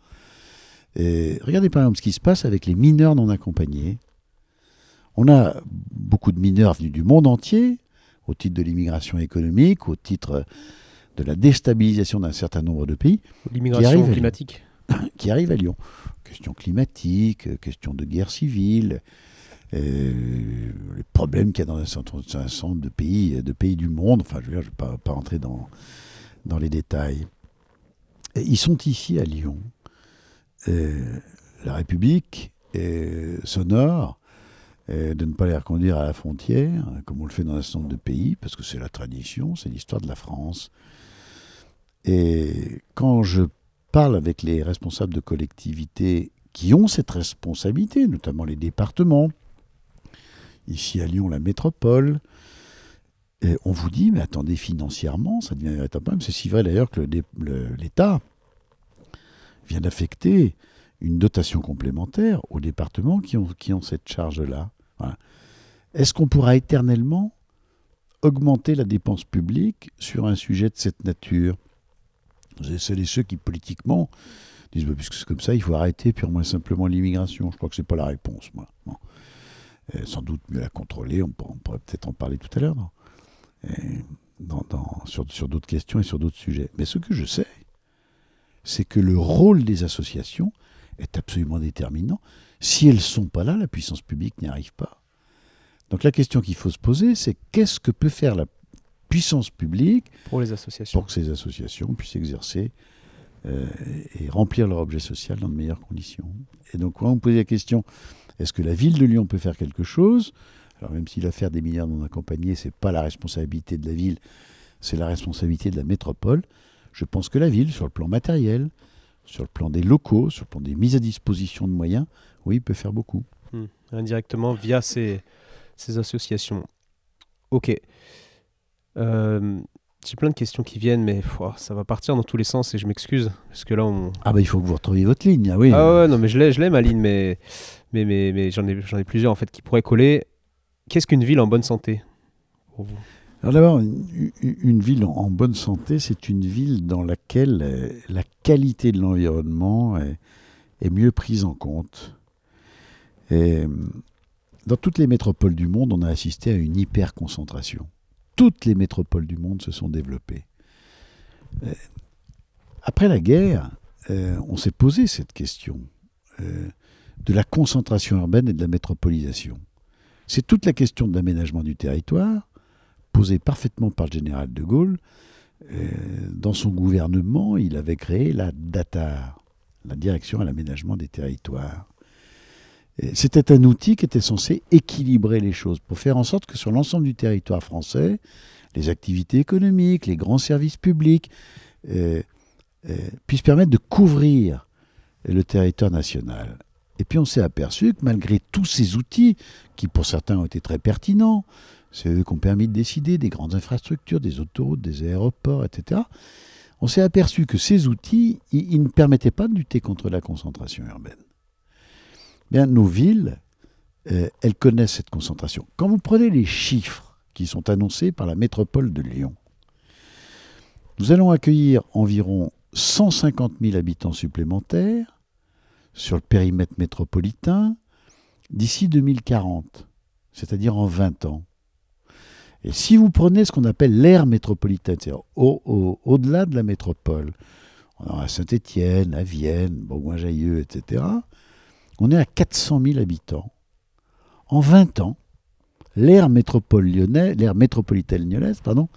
regardez par exemple ce qui se passe avec les mineurs non accompagnés. On a beaucoup de mineurs venus du monde entier, au titre de l'immigration économique, au titre de la déstabilisation d'un certain nombre de pays. L'immigration climatique. qui arrive à Lyon. Question climatique, question de guerre civile, euh, les problèmes qu'il y a dans un certain de pays, de pays du monde. Enfin, je ne vais pas, pas entrer dans, dans les détails. ils sont ici à Lyon. Euh, la République sonore de ne pas les reconduire à la frontière, comme on le fait dans un certain nombre de pays, parce que c'est la tradition, c'est l'histoire de la France. Et quand je parle avec les responsables de collectivités qui ont cette responsabilité, notamment les départements, ici à Lyon, la métropole, on vous dit, mais attendez, financièrement, ça devient un problème. C'est si vrai d'ailleurs que l'État vient d'affecter une dotation complémentaire aux départements qui ont, qui ont cette charge-là. Est-ce qu'on pourra éternellement augmenter la dépense publique sur un sujet de cette nature? Vous celles et ceux qui, politiquement, disent bah, puisque c'est comme ça, il faut arrêter purement et simplement l'immigration. Je crois que c'est pas la réponse, moi. sans doute mieux la contrôler, on, pourrait peut-être en parler tout à l'heure sur, sur d'autres questions et sur d'autres sujets. Mais ce que je sais, c'est que le rôle des associations est absolument déterminant. Si elles ne sont pas là, la puissance publique n'y arrive pas. Donc la question qu'il faut se poser, c'est qu'est-ce que peut faire la puissance publique pour les associations pour que ces associations puissent exercer euh, et remplir leur objet social dans de meilleures conditions. Et donc quand on pose la question, est-ce que la ville de Lyon peut faire quelque chose? Alors même si l'affaire des milliards non accompagnés, c'est pas la responsabilité de la ville, c'est la responsabilité de la métropole. Je pense que la ville, sur le plan matériel, sur le plan des locaux, sur le plan des mises à disposition de moyens, oui, peut faire beaucoup. Hmm. Indirectement via ces, ces, associations. Ok. Euh, j'ai plein de questions qui viennent, mais ça va partir dans tous les sens et je m'excuse. Parce que là, on... Ah bah il faut que vous retrouviez votre ligne, ah oui. Ah ouais, non, mais je l'ai ma ligne, mais, mais, mais, mais j'en ai, ai plusieurs en fait qui pourraient coller. Qu'est-ce qu'une ville en bonne santé pour vous? Alors d'abord, une, ville en bonne santé, c'est une ville dans laquelle euh, la qualité de l'environnement est, mieux prise en compte. Et dans toutes les métropoles du monde, on a assisté à une hyper-concentration. Toutes les métropoles du monde se sont développées. Euh, après la guerre, euh, on s'est posé cette question de la concentration urbaine et de la métropolisation. C'est toute la question de l'aménagement du territoire, posé parfaitement par le général de Gaulle. Euh, dans son gouvernement, il avait créé la DATA, la Direction à l'aménagement des territoires. C'était un outil qui était censé équilibrer les choses pour faire en sorte que sur l'ensemble du territoire français, les activités économiques, les grands services publics euh, euh, puissent permettre de couvrir le territoire national. Et puis on s'est aperçu que malgré tous ces outils, qui pour certains ont été très pertinents, c'est eux qui ont permis de décider des grandes infrastructures, des autoroutes, des aéroports, etc. On s'est aperçu que ces outils, ils, ne permettaient pas de lutter contre la concentration urbaine. Bien, nos villes, euh, elles connaissent cette concentration. Quand vous prenez les chiffres qui sont annoncés par la métropole de Lyon, nous allons accueillir environ 150 000 habitants supplémentaires sur le périmètre métropolitain d'ici 2040, c'est-à-dire en 20 ans. Et si vous prenez ce qu'on appelle l'aire métropolitaine, c'est-à-dire au-delà de la métropole, on à Saint-Étienne, à Vienne, Bourgoin-Jailleux, etc., on est à 400 000 habitants. En 20 ans, l'aire métropolitaine lyonnaise, pardon,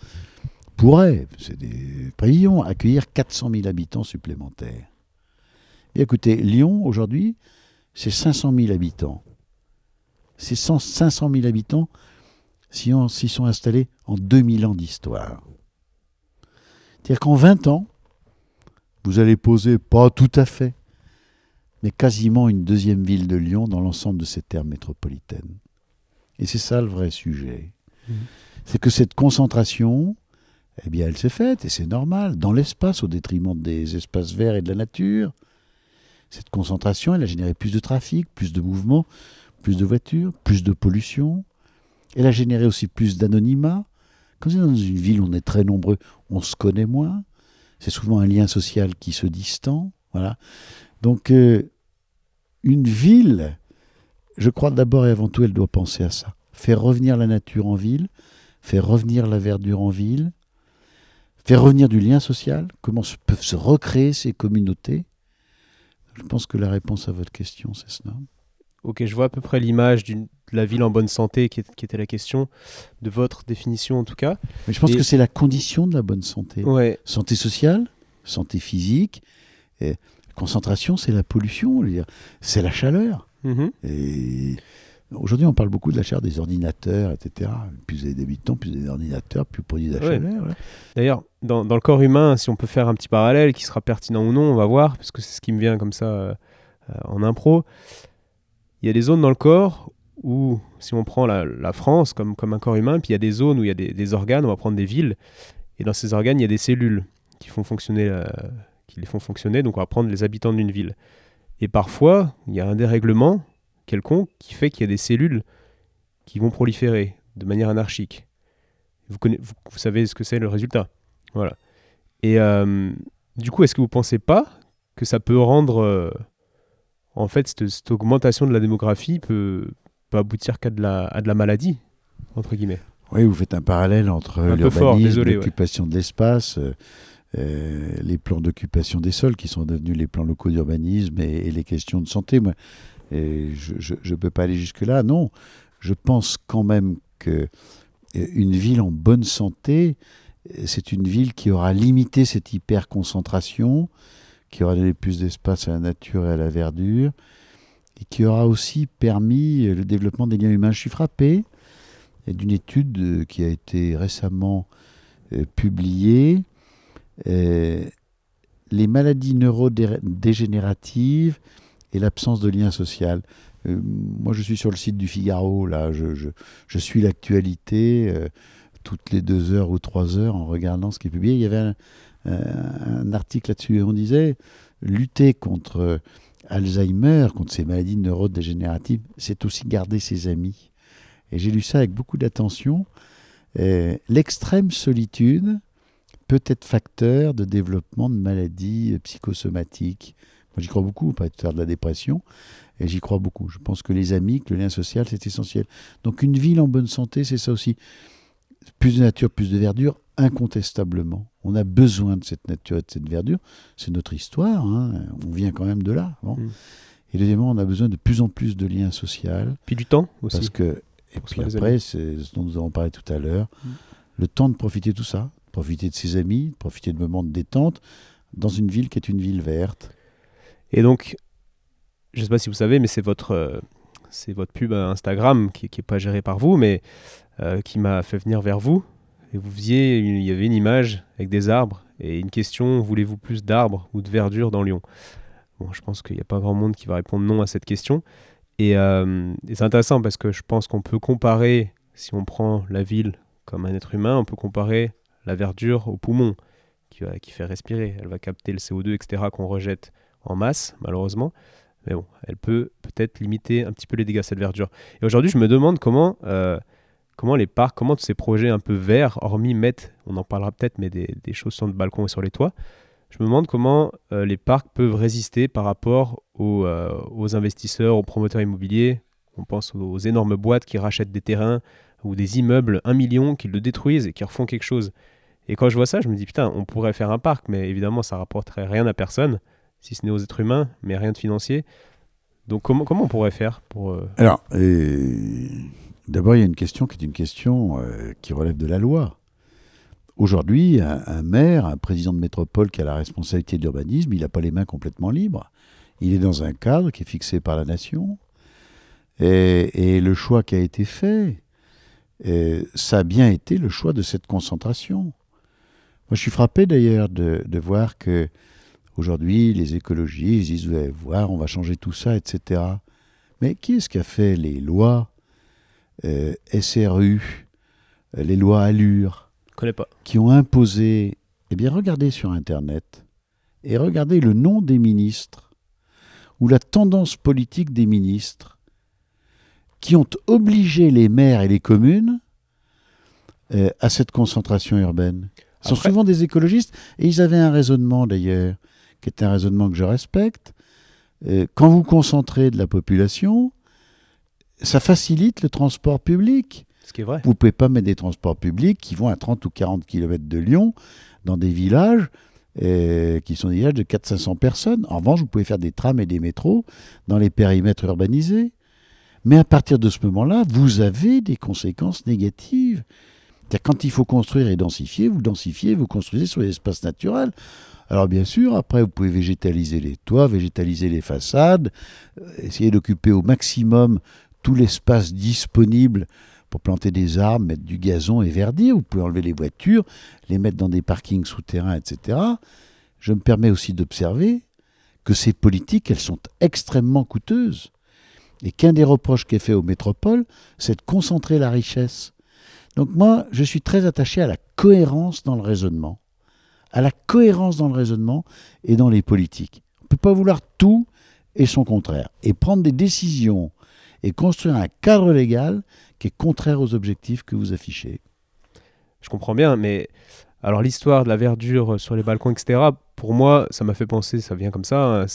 pourrait, c'est des prévisions, accueillir 400 000 habitants supplémentaires. Écoutez, Lyon, aujourd'hui, c'est 500 000 habitants. C'est 500 000 habitants s'y sont installés en 2000 ans d'histoire. C'est-à-dire qu'en 20 ans, vous allez poser, pas tout à fait, mais quasiment une deuxième ville de Lyon dans l'ensemble de cette terre métropolitaine. Et c'est ça le vrai sujet. Mmh. C'est que cette concentration, eh bien, elle s'est faite, et c'est normal, dans l'espace, au détriment des espaces verts et de la nature. Cette concentration, elle a généré plus de trafic, plus de mouvements, plus de voitures, plus de pollution, elle a généré aussi plus d'anonymat. Comme c'est dans une ville on est très nombreux, on se connaît moins. C'est souvent un lien social qui se distend. Voilà. Donc, euh, une ville, je crois d'abord et avant tout, elle doit penser à ça. Faire revenir la nature en ville, faire revenir la verdure en ville, faire revenir du lien social, comment peuvent se recréer ces communautés. Je pense que la réponse à votre question, c'est cela. Ok, je vois à peu près l'image de la ville en bonne santé qui, était la question, de votre définition en tout cas. Mais je pense que c'est la condition de la bonne santé. Ouais. Santé sociale, santé physique, et concentration, c'est la pollution, c'est la chaleur. Mm-hmm. Et aujourd'hui, on parle beaucoup de la chaleur des ordinateurs, etc. Plus vous avez d'habitants, plus vous avez d'ordinateurs, plus vous produisez de la chaleur. D'ailleurs, dans, le corps humain, si on peut faire un petit parallèle qui sera pertinent ou non, on va voir, parce que c'est ce qui me vient comme ça euh, en impro il y a des zones dans le corps où, si on prend la, France comme, comme un corps humain, puis il y a des zones où il y a des, organes, on va prendre des villes, et dans ces organes, il y a des cellules qui, font fonctionner, euh, qui les font fonctionner, donc on va prendre les habitants d'une ville. Et parfois, il y a un dérèglement quelconque qui fait qu'il y a des cellules qui vont proliférer de manière anarchique. Vous, connaissez, vous, savez ce que c'est le résultat. Voilà. Et euh, du coup, est-ce que vous pensez pas que ça peut rendre. euh, en fait, cette, cette augmentation de la démographie peut, peut aboutir qu'à de, la, à de la maladie, entre guillemets? Oui, vous faites un parallèle entre l'urbanisme, ouais. l'occupation de l'espace, euh, les plans d'occupation des sols qui sont devenus les plans locaux d'urbanisme et, les questions de santé. Moi, je ne peux pas aller jusque-là. Non, je pense quand même que euh, une ville en bonne santé, euh, c'est une ville qui aura limité cette hyperconcentration, qui aura donné plus d'espace à la nature et à la verdure, et qui aura aussi permis le développement des liens humains. Je suis frappé d'une étude qui a été récemment publiée. Euh, les maladies neurodégénératives et l'absence de lien social. Euh, moi, je suis sur le site du Figaro, là, je, suis l'actualité euh, toutes les deux heures ou trois heures en regardant ce qui est publié. Il y avait un, un- article là-dessus et on disait lutter contre Alzheimer, contre ces maladies neurodégénératives, c'est aussi garder ses amis. Et j'ai lu ça avec beaucoup d'attention. L'extrême solitude peut être facteur de développement de maladies euh, psychosomatiques. Moi, j'y crois beaucoup, pas faire de la dépression, et j'y crois beaucoup. Je pense que les amis, que le lien social, c'est essentiel. Donc, une ville en bonne santé, c'est ça aussi. Plus de nature, plus de verdure, incontestablement. On a besoin de cette nature et de cette verdure. C'est notre histoire. hein. On vient quand même de là. bon. Mm. Et deuxièmement, on a besoin de plus en plus de liens sociaux. Puis du temps aussi. Parce que, et puis après, c'est ce dont nous avons parlé tout à l'heure, Mm. le temps de profiter de tout ça, profiter de ses amis, profiter de moments de détente dans une ville qui est une ville verte. Et donc, je ne sais pas si vous savez, mais c'est votre, euh, votre pub Instagram qui n'est pas géré par vous, mais euh, qui m'a fait venir vers vous. Et vous faisiez, il y avait une image avec des arbres et une question voulez-vous plus d'arbres ou de verdure dans Lyon? Bon, je pense qu'il n'y a pas grand monde qui va répondre non à cette question. Euh, et c'est intéressant parce que je pense qu'on peut comparer, si on prend la ville comme un être humain, on peut comparer la verdure au poumon qui, fait respirer. Elle va capter le CO2, etc., qu'on rejette en masse, malheureusement. Mais bon, elle peut peut-être limiter un petit peu les dégâts, cette verdure. Et aujourd'hui, je me demande comment, euh, comment les parcs, comment tous ces projets un peu verts, hormis mettre, on en parlera peut-être, mais des, choses sur le balcon et sur les toits, je me demande comment euh, les parcs peuvent résister par rapport aux, euh, investisseurs, aux promoteurs immobiliers. On pense aux, aux énormes boîtes qui rachètent des terrains ou des immeubles, un million, qui le détruisent et qui refont quelque chose. Et quand je vois ça, je me dis, putain, on pourrait faire un parc, mais évidemment, ça rapporterait rien à personne, si ce n'est aux êtres humains, mais rien de financier. Donc comment, comment on pourrait faire pour... euh, Alors, euh, d'abord, il y a une question qui est une question euh, qui relève de la loi. Aujourd'hui, un, maire, un président de métropole qui a la responsabilité de l'urbanisme, il n'a pas les mains complètement libres. Il est dans un cadre qui est fixé par la nation. Et, le choix qui a été fait, ça a bien été le choix de cette concentration. Moi, je suis frappé d'ailleurs de, de voir que aujourd'hui, les écologistes disent, vous allez voir, on va changer tout ça, etc. Mais qui est-ce qui a fait les lois euh, SRU, euh, les lois Allure, Je connais pas. qui ont imposé Eh bien, regardez sur Internet et regardez le nom des ministres ou la tendance politique des ministres qui ont obligé les maires et les communes euh, à cette concentration urbaine? Ce sont Après- souvent des écologistes et ils avaient un raisonnement d'ailleurs, qui est un raisonnement que je respecte. Euh, quand vous concentrez de la population, ça facilite le transport public. Ce qui est vrai. Vous ne pouvez pas mettre des transports publics qui vont à 30 ou 40 km de Lyon dans des villages euh, qui sont des villages de 400-500 personnes. En revanche, vous pouvez faire des trams et des métros dans les périmètres urbanisés. Mais à partir de ce moment-là, vous avez des conséquences négatives. Quand il faut construire et densifier, vous densifiez, vous construisez sur les espaces naturels. Alors bien sûr, après, vous pouvez végétaliser les toits, végétaliser les façades, euh, essayer d'occuper au maximum tout l'espace disponible pour planter des arbres, mettre du gazon et verdir. Vous pouvez enlever les voitures, les mettre dans des parkings souterrains, etc. Je me permets aussi d'observer que ces politiques, elles sont extrêmement coûteuses. Et qu'un des reproches qui est fait aux métropoles, c'est de concentrer la richesse. Donc moi, je suis très attaché à la cohérence dans le raisonnement. À la cohérence dans le raisonnement et dans les politiques. On ne peut pas vouloir tout et son contraire. Et prendre des décisions et construire un cadre légal qui est contraire aux objectifs que vous affichez. je comprends bien, mais alors l'histoire de la verdure sur les balcons, etc., pour moi, ça m'a fait penser, ça vient comme ça, hein,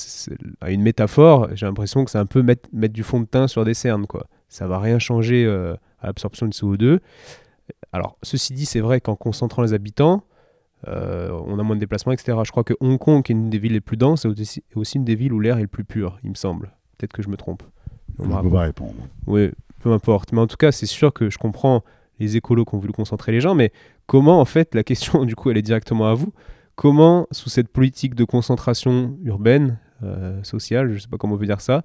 à une métaphore. J'ai l'impression que c'est un peu mettre, du fond de teint sur des cernes, quoi. Ça va rien changer euh, à l'absorption de CO2. Alors, ceci dit, c'est vrai qu'en concentrant les habitants, euh, on a moins de déplacements, etc. Je crois que Hong Kong, qui est une des villes les plus denses, est aussi, une des villes où l'air est le plus pur, il me semble. Peut-être que je me trompe. On ne pas répondre. Oui, peu importe. Mais en tout cas, c'est sûr que je comprends les écolos qui ont voulu concentrer les gens, mais comment, en fait, la question, du coup, elle est directement à vous. Comment, sous cette politique de concentration urbaine, euh, sociale, je ne sais pas comment on peut dire ça,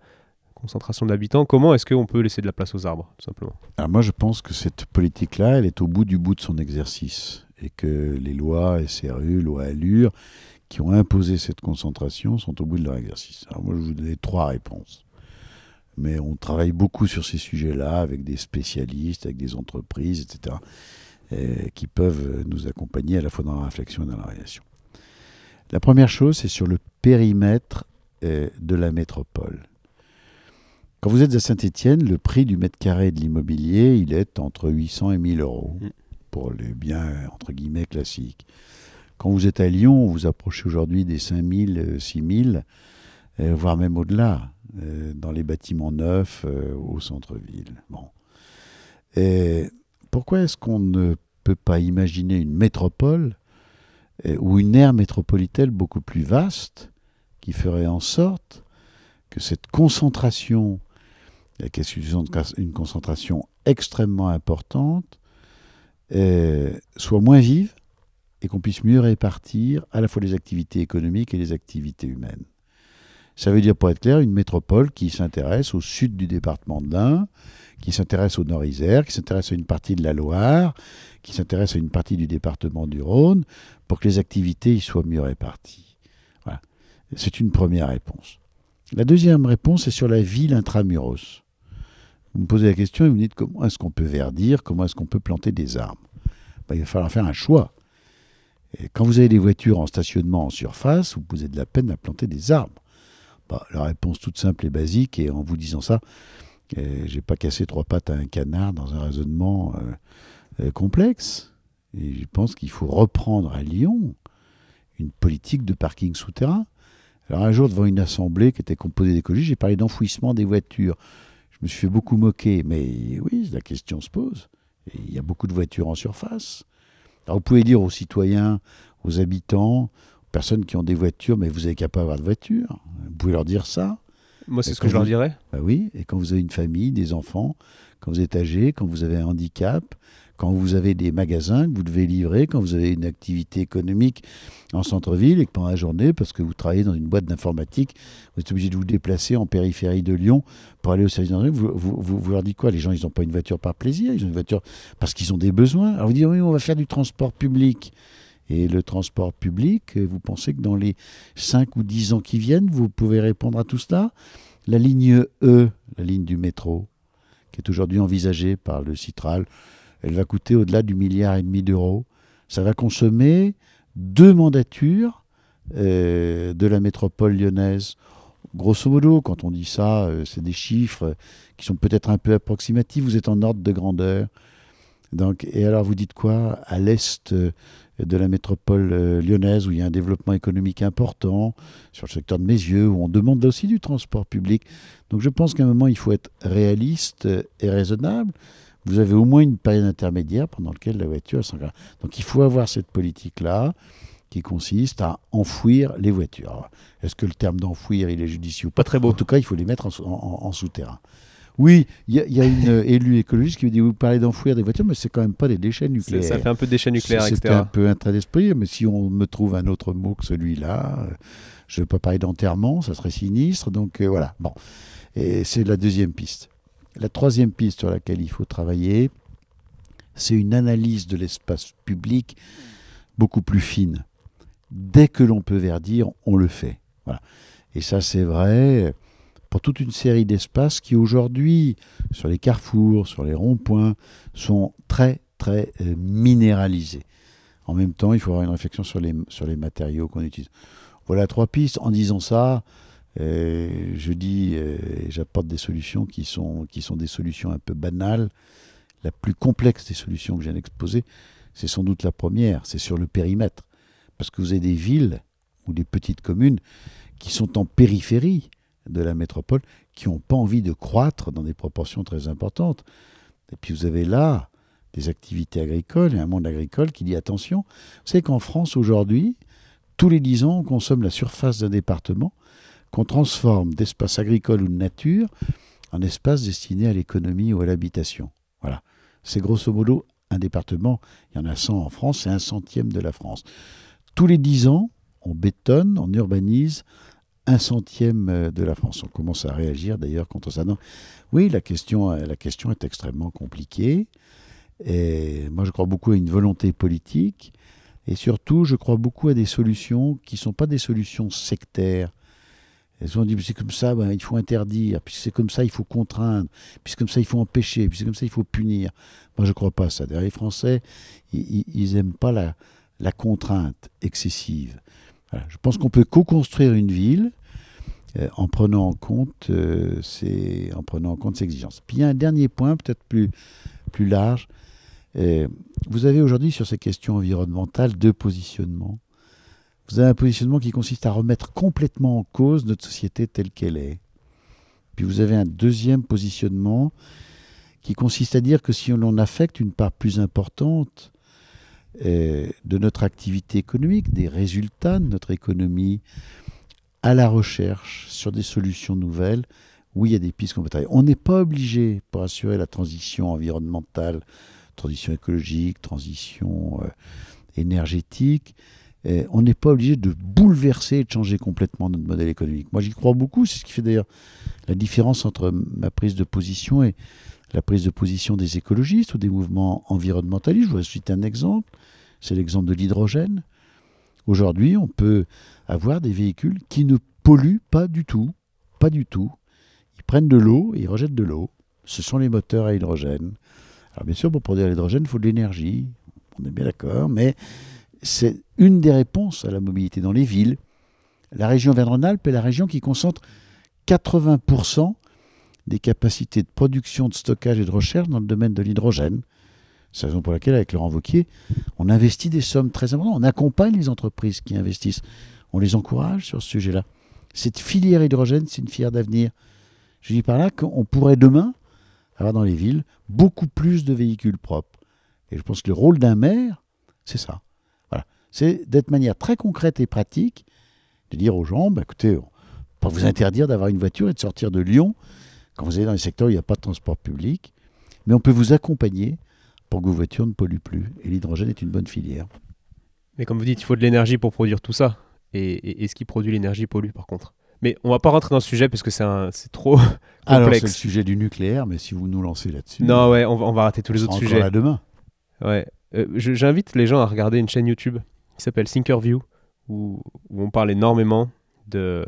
concentration d'habitants, comment est-ce qu'on peut laisser de la place aux arbres, tout simplement Alors Moi, je pense que cette politique-là, elle est au bout du bout de son exercice et que les lois SRU, loi Allure, qui ont imposé cette concentration sont au bout de leur exercice. Alors moi, je vous donner trois réponses. Mais on travaille beaucoup sur ces sujets-là avec des spécialistes, avec des entreprises, etc., qui peuvent nous accompagner à la fois dans la réflexion et dans la réalisation. La première chose, c'est sur le périmètre euh, de la métropole. Quand vous êtes à Saint-Étienne, le prix du mètre carré de l'immobilier, il est entre 800 et 1000 euros. Mm pour les biens, entre guillemets, classiques. Quand vous êtes à Lyon, vous approchez aujourd'hui des 5000, 6000, euh, voire même au-delà, euh, dans les bâtiments neufs euh, au centre-ville. Bon. Et pourquoi est-ce qu'on ne peut pas imaginer une métropole ou une aire métropolitaine beaucoup plus vaste qui ferait en sorte que cette concentration, qui est une concentration extrêmement importante, soit moins vive et qu'on puisse mieux répartir à la fois les activités économiques et les activités humaines. Ça veut dire, pour être clair, une métropole qui s'intéresse au sud du département de l'Ain, qui s'intéresse au Nord-Isère, qui s'intéresse à une partie de la Loire, qui s'intéresse à une partie du département du Rhône, pour que les activités y soient mieux réparties. Voilà. C'est une première réponse. La deuxième réponse est sur la ville intramuros. Vous me posez la question et vous me dites comment est-ce qu'on peut verdir, comment est-ce qu'on peut planter des arbres? Ben, Il va falloir faire un choix. Quand vous avez des voitures en stationnement en surface, vous posez de la peine à planter des arbres. Ben, la réponse toute simple et basique, et en vous disant ça, euh, j'ai pas cassé trois pattes à un canard dans un raisonnement euh, euh, complexe. Et je pense qu'il faut reprendre à Lyon une politique de parking souterrain. Alors un jour, devant une assemblée qui était composée d'écologistes, j'ai parlé d'enfouissement des voitures. Je me suis fait beaucoup moquer, mais oui, la question se pose. il y a beaucoup de voitures en surface. Alors vous pouvez dire aux citoyens, aux habitants, aux personnes qui ont des voitures, mais vous n'avez qu'à pas avoir de voiture. Vous pouvez leur dire ça. Moi, c'est ce que je leur dirais. Bah oui, et quand vous avez une famille, des enfants, quand vous êtes âgé, quand vous avez un handicap, quand vous avez des magasins que vous devez livrer, quand vous avez une activité économique en centre-ville et que pendant la journée, parce que vous travaillez dans une boîte d'informatique, vous êtes obligé de vous déplacer en périphérie de Lyon pour aller au service vous, vous, vous, leur dites quoi? Les gens, ils n'ont pas une voiture par plaisir, ils ont une voiture parce qu'ils ont des besoins. Alors vous dites, oui, on va faire du transport public. Et le transport public, vous pensez que dans les 5 ou 10 ans qui viennent, vous pouvez répondre à tout cela? La ligne E, la ligne du métro, qui est aujourd'hui envisagée par le Citral, elle va coûter au-delà du milliard et demi d'euros. Ça va consommer deux mandatures euh, de la métropole lyonnaise. Grosso modo, quand on dit ça, euh, c'est des chiffres qui sont peut-être un peu approximatifs. Vous êtes en ordre de grandeur. Donc, et alors vous dites quoi À l'est euh, de la métropole lyonnaise, où il y a un développement économique important, sur le secteur de mes yeux, où on demande aussi du transport public? Donc je pense qu'à un moment, il faut être réaliste et raisonnable vous avez au moins une période intermédiaire pendant laquelle la voiture s'engage. Donc il faut avoir cette politique-là qui consiste à enfouir les voitures. Est-ce que le terme d'enfouir, il est judicieux Pas? Très beau. En tout cas, il faut les mettre en, souterrain. Oui, il y, a une élue écologiste qui me dit vous parlez d'enfouir des voitures, mais c'est quand même pas des déchets nucléaires. Ça fait un peu déchets nucléaires, etc. C'est un peu un trait d'esprit, mais si on me trouve un autre mot que celui-là, euh, je ne vais pas parler d'enterrement, ça serait sinistre. Donc euh, voilà. Bon, et c'est la deuxième piste. La troisième piste sur laquelle il faut travailler, c'est une analyse de l'espace public beaucoup plus fine. Dès que l'on peut verdir, on le fait. Et ça, c'est vrai pour toute une série d'espaces qui aujourd'hui, sur les carrefours, sur les ronds-points, sont très, très euh, minéralisés. En même temps, il faut avoir une réflexion sur les matériaux qu'on utilise. Voilà trois pistes. En disant ça, je dis, euh, j'apporte des solutions qui sont, qui sont des solutions un peu banales. La plus complexe des solutions que j'ai exposées, c'est sans doute la première, c'est sur le périmètre. Parce que vous avez des villes ou des petites communes qui sont en périphérie de la métropole, qui n'ont pas envie de croître dans des proportions très importantes. Et puis vous avez là des activités agricoles et un monde agricole qui dit attention. Savez qu'en France aujourd'hui, tous les 10 ans, on consomme la surface d'un département qu'on transforme d'espace agricole ou de nature en espace destiné à l'économie ou à l'habitation. Voilà. C'est grosso modo un département, il y en a 100 en France, c'est un centième de la France. Tous les 10 ans, on bétonne, on urbanise un centième euh, de la France. On commence à réagir d'ailleurs contre ça. Non. Oui, la question, euh, la question est extrêmement compliquée. Moi, je crois beaucoup à une volonté politique. Et surtout, je crois beaucoup à des solutions qui ne sont pas des solutions sectaires. Elles ont dit, c'est comme ça, ben, il faut interdire, puis c'est comme ça, il faut contraindre, puis c'est comme ça, il faut empêcher, puis c'est comme ça, il faut punir. Moi, je ne crois pas à ça. Les Français, ils n'aiment pas la, contrainte excessive. Je pense qu'on peut co-construire une ville euh, en prenant en compte euh, ces, exigences. Puis il y a un dernier point, peut-être plus, plus large. Euh, vous avez aujourd'hui sur ces questions environnementales deux positionnements. Vous avez un positionnement qui consiste à remettre complètement en cause notre société telle qu'elle est. Puis vous avez un deuxième positionnement qui consiste à dire que si on affecte une part plus importante euh, de notre activité économique, des résultats de notre économie, à la recherche sur des solutions nouvelles, oui, il y a des pistes qu'on peut travailler. On n'est pas obligé, pour assurer la transition environnementale, transition écologique, transition euh, énergétique, euh, on n'est pas obligé de bouleverser et de changer complètement notre modèle économique. Moi, j'y crois beaucoup. C'est ce qui fait d'ailleurs la différence entre ma prise de position et la prise de position des écologistes ou des mouvements environnementalistes. Je vous citer un exemple. C'est l'exemple de l'hydrogène. Aujourd'hui, on peut avoir des véhicules qui ne polluent pas du tout. Pas du tout. Ils prennent de l'eau et ils rejettent de l'eau. Ce sont les moteurs à hydrogène. Alors bien sûr, pour produire l'hydrogène, il faut de l'énergie. On est bien d'accord, mais c'est une des réponses à la mobilité dans les villes. La région Verne-Rhône-Alpes est la région qui concentre 80% des capacités de production, de stockage et de recherche dans le domaine de l'hydrogène. C'est la raison pour laquelle, avec Laurent Wauquiez, on investit des sommes très importantes. On accompagne les entreprises qui investissent. On les encourage sur ce sujet-là. Cette filière hydrogène, c'est une filière d'avenir. Je dis par là qu'on pourrait demain avoir dans les villes beaucoup plus de véhicules propres. Et je pense que le rôle d'un maire, c'est ça c'est d'être de manière très concrète et pratique, de dire aux gens, bah, écoutez, on pas vous interdire d'avoir une voiture et de sortir de Lyon quand vous allez dans les secteurs où il n'y a pas de transport public, mais on peut vous accompagner pour que vos voitures ne polluent plus. Et l'hydrogène est une bonne filière. Mais comme vous dites, il faut de l'énergie pour produire tout ça. Et, ce qui produit l'énergie pollue par contre. Mais on va pas rentrer dans ce sujet parce que c'est trop complexe. Alors c'est le sujet du nucléaire, mais si vous nous lancez là-dessus. Non, ouais, on va, on va rater tous les autres sujets. à demain. Ouais. Euh, j'invite les gens à regarder une chaîne YouTube qui s'appelle Thinkerview, où, où on parle énormément de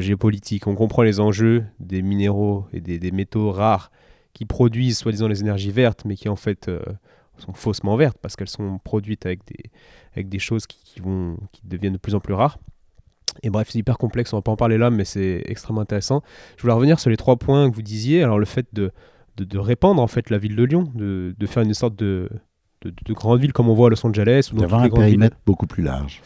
géopolitique. On comprend les enjeux des minéraux et des, métaux rares qui produisent soi-disant les énergies vertes, mais qui en fait euh, sont faussement vertes parce qu'elles sont produites avec des, avec des choses qui, vont, qui deviennent de plus en plus rares. Et bref, c'est hyper complexe, on va pas en parler là, mais c'est extrêmement intéressant. Je voulais revenir sur les trois points que vous disiez. Alors le fait de, de, répandre en fait la ville de Lyon, de faire une sorte de, de, grandes villes comme on voit à Los Angeles. Ou D'avoir un périmètre beaucoup plus large.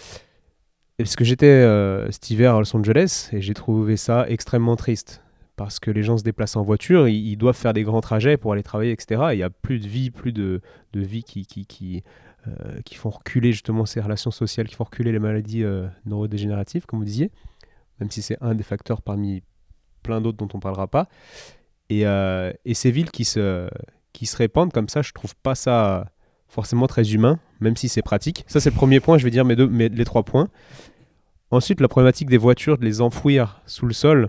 Parce que j'étais euh, cet hiver à Los Angeles et j'ai trouvé ça extrêmement triste. Parce que les gens se déplacent en voiture, ils, doivent faire des grands trajets pour aller travailler, etc. Il n'y a plus de vie, plus de, de vie qui, qui, qui, euh, qui, font reculer justement ces relations sociales, qui font reculer les maladies euh, neurodégénératives, comme vous disiez, même si c'est un des facteurs parmi plein d'autres dont on ne parlera pas. Et, et, ces villes qui se, qui se répandent comme ça, je trouve pas ça forcément très humain, même si c'est pratique. Ça, c'est le premier point, je vais dire mes deux, mes, les trois points. Ensuite, la problématique des voitures, de les enfouir sous le sol.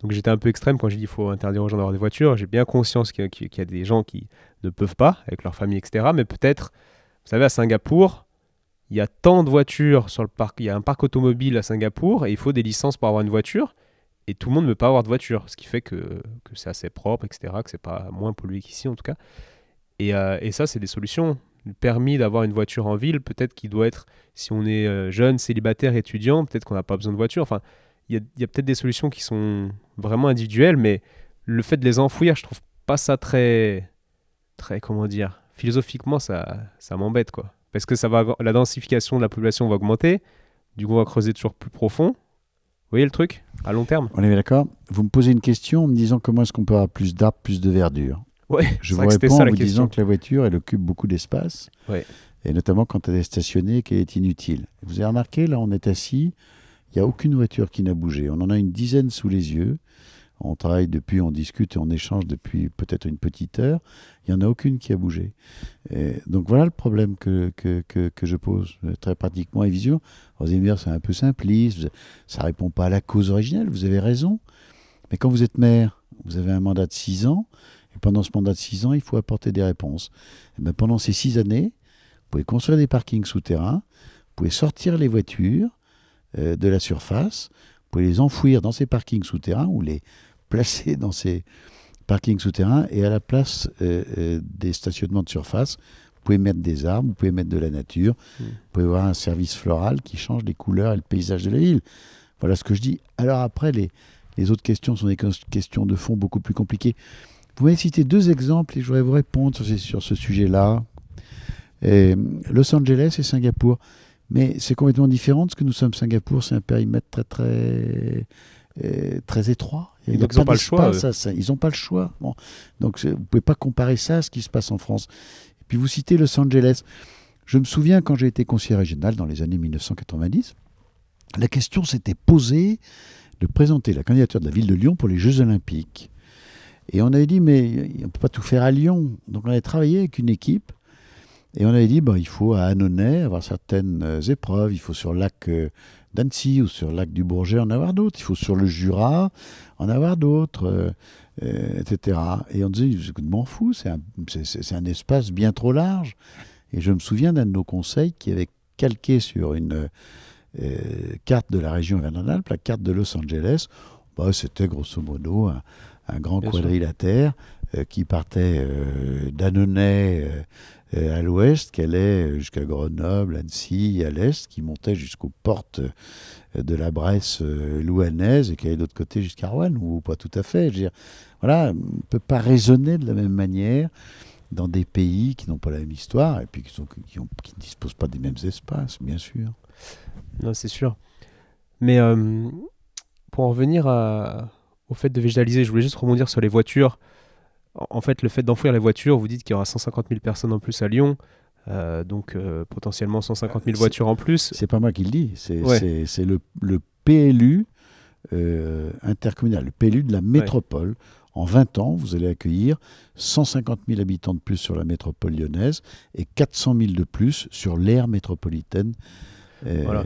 Donc j'étais un peu extrême quand j'ai dit qu'il faut interdire aux gens d'avoir des voitures. J'ai bien conscience qu'il y, a des gens qui ne peuvent pas, avec leur famille, etc. Mais peut-être, vous savez, à Singapour, il y a tant de voitures sur le parc, il y a un parc automobile à Singapour, et il faut des licences pour avoir une voiture. Et tout le monde ne peut pas avoir de voiture, ce qui fait que, que c'est assez propre, etc., que c'est pas moins pollué qu'ici en tout cas. Euh, et, ça, c'est des solutions. Le permis d'avoir une voiture en ville, peut-être qu'il doit être, si on est euh, jeune, célibataire, étudiant, peut-être qu'on n'a pas besoin de voiture. Enfin, il y a, peut-être des solutions qui sont vraiment individuelles, mais le fait de les enfouir, je trouve pas ça très, très, comment dire, philosophiquement, ça, ça m'embête, quoi. Parce que ça va, la densification de la population va augmenter, du coup, on va creuser toujours plus profond. Vous voyez le truc? À long terme On est d'accord Vous me posez une question en me disant comment est-ce qu'on peut avoir plus d'arbres, plus de verdure? Ouais, Je vous réponds en vous question. disant que la voiture, elle occupe beaucoup d'espace. Ouais. Et notamment quand elle est stationnée, qu'elle est inutile. Vous avez remarqué, là, on est assis, il n'y a aucune voiture qui n'a bougé. On en a une dizaine sous les yeux. On travaille depuis, on discute et on échange depuis peut-être une petite heure. Il n'y en a aucune qui a bougé. Et donc voilà le problème que, que, que, que je pose euh, très pratiquement et visuellement. Vous allez me dire, c'est un peu simpliste, ça répond pas à la cause originelle, vous avez raison. Mais quand vous êtes maire, vous avez un mandat de 6 ans, et pendant ce mandat de 6 ans, il faut apporter des réponses. Et ben, pendant ces 6 années, vous pouvez construire des parkings souterrains, vous pouvez sortir les voitures euh, de la surface, vous pouvez les enfouir dans ces parkings souterrains ou les placer dans ces parkings souterrains et à la place euh, euh, des stationnements de surface, vous pouvez mettre des arbres, vous pouvez mettre de la nature, Mm. vous pouvez avoir un service floral qui change les couleurs et le paysage de la ville. Voilà ce que je dis. Alors après, les, les autres questions sont des questions de fond beaucoup plus compliquées. Vous m'avez cité deux exemples et je voudrais vous répondre sur, ce sujet-là. Et, Los Angeles et Singapour. Mais c'est complètement différent parce que nous sommes Singapour, c'est un périmètre très très euh, très étroit. Il ils ont pas le choix, ça. Ils n'ont pas le choix. Bon. Donc vous ne pouvez pas comparer ça à ce qui se passe en France. Et puis vous citez Los Angeles. Je me souviens quand j'ai été conseiller régional dans les années 1990, la question s'était posée de présenter la candidature de la ville de Lyon pour les Jeux Olympiques. Et on avait dit, mais on ne peut pas tout faire à Lyon. Donc on avait travaillé avec une équipe et on avait dit, bah, il faut à Annonay avoir certaines euh, épreuves. Il faut sur le lac euh, d'Annecy ou sur le lac du Bourget en avoir d'autres. Il faut sur le Jura en avoir d'autres, euh, etc. Et on disait, je m'en fous, c'est un, c'est- un espace bien trop large. Et je me souviens d'un de nos conseils qui avait calqué sur une carte de la région Auvergne-Rhône-Alpes, la carte de Los Angeles. Bah, C'était grosso modo un grand Bien quadrilatère euh, qui partait euh, d'Annonay euh, à l'ouest, qui allait jusqu'à Grenoble, Annecy, à l'est, qui montait jusqu'aux portes de la Bresse louhannaise et qui allait de l'autre côté jusqu'à Rouen, ou pas tout à fait. Je veux dire, voilà, on ne peut pas raisonner de la même manière dans des pays qui n'ont pas la même histoire et puis qui, sont, qui, ont- qui ne disposent pas des mêmes espaces, bien sûr. Non, c'est sûr. Mais euh, pour en revenir à- au fait de végétaliser, je voulais juste rebondir sur les voitures. En, fait, le fait d'enfouir les voitures, vous dites qu'il y aura 150 000 personnes en plus à Lyon, euh, donc euh, potentiellement 150 000 C'est- voitures en plus. C'est pas moi qui le dis, c'est Ouais. le, le PLU euh, intercommunal, le PLU de la métropole. En 20 ans, vous allez accueillir 150 000 habitants de plus sur la métropole lyonnaise et 400 000 de plus sur l'aire métropolitaine. Voilà.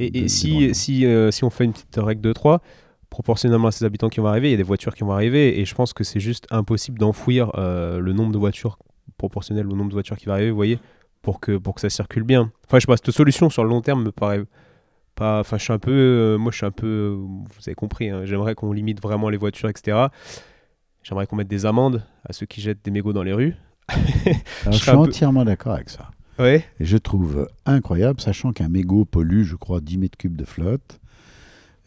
Et, si, si, si on fait une petite règle de 3, proportionnellement à ces habitants qui vont arriver, il y a des voitures qui vont arriver, et je pense que c'est juste impossible d'enfouir euh, le nombre de voitures proportionnel au nombre de voitures qui va arriver, vous voyez, pour que, pour que ça circule bien. Enfin, je sais pas, cette solution sur le long terme me paraît pas... Enfin, je suis un peu... euh, moi, je suis un peu... Vous avez compris, hein, j'aimerais qu'on limite vraiment les voitures, etc. J'aimerais qu'on mette des amendes à ceux qui jettent des mégots dans les rues. Alors, je suis peu- entièrement d'accord avec ça. Ouais. Et je trouve incroyable, sachant qu'un mégot pollue, je crois, 10 mètres cubes de flotte.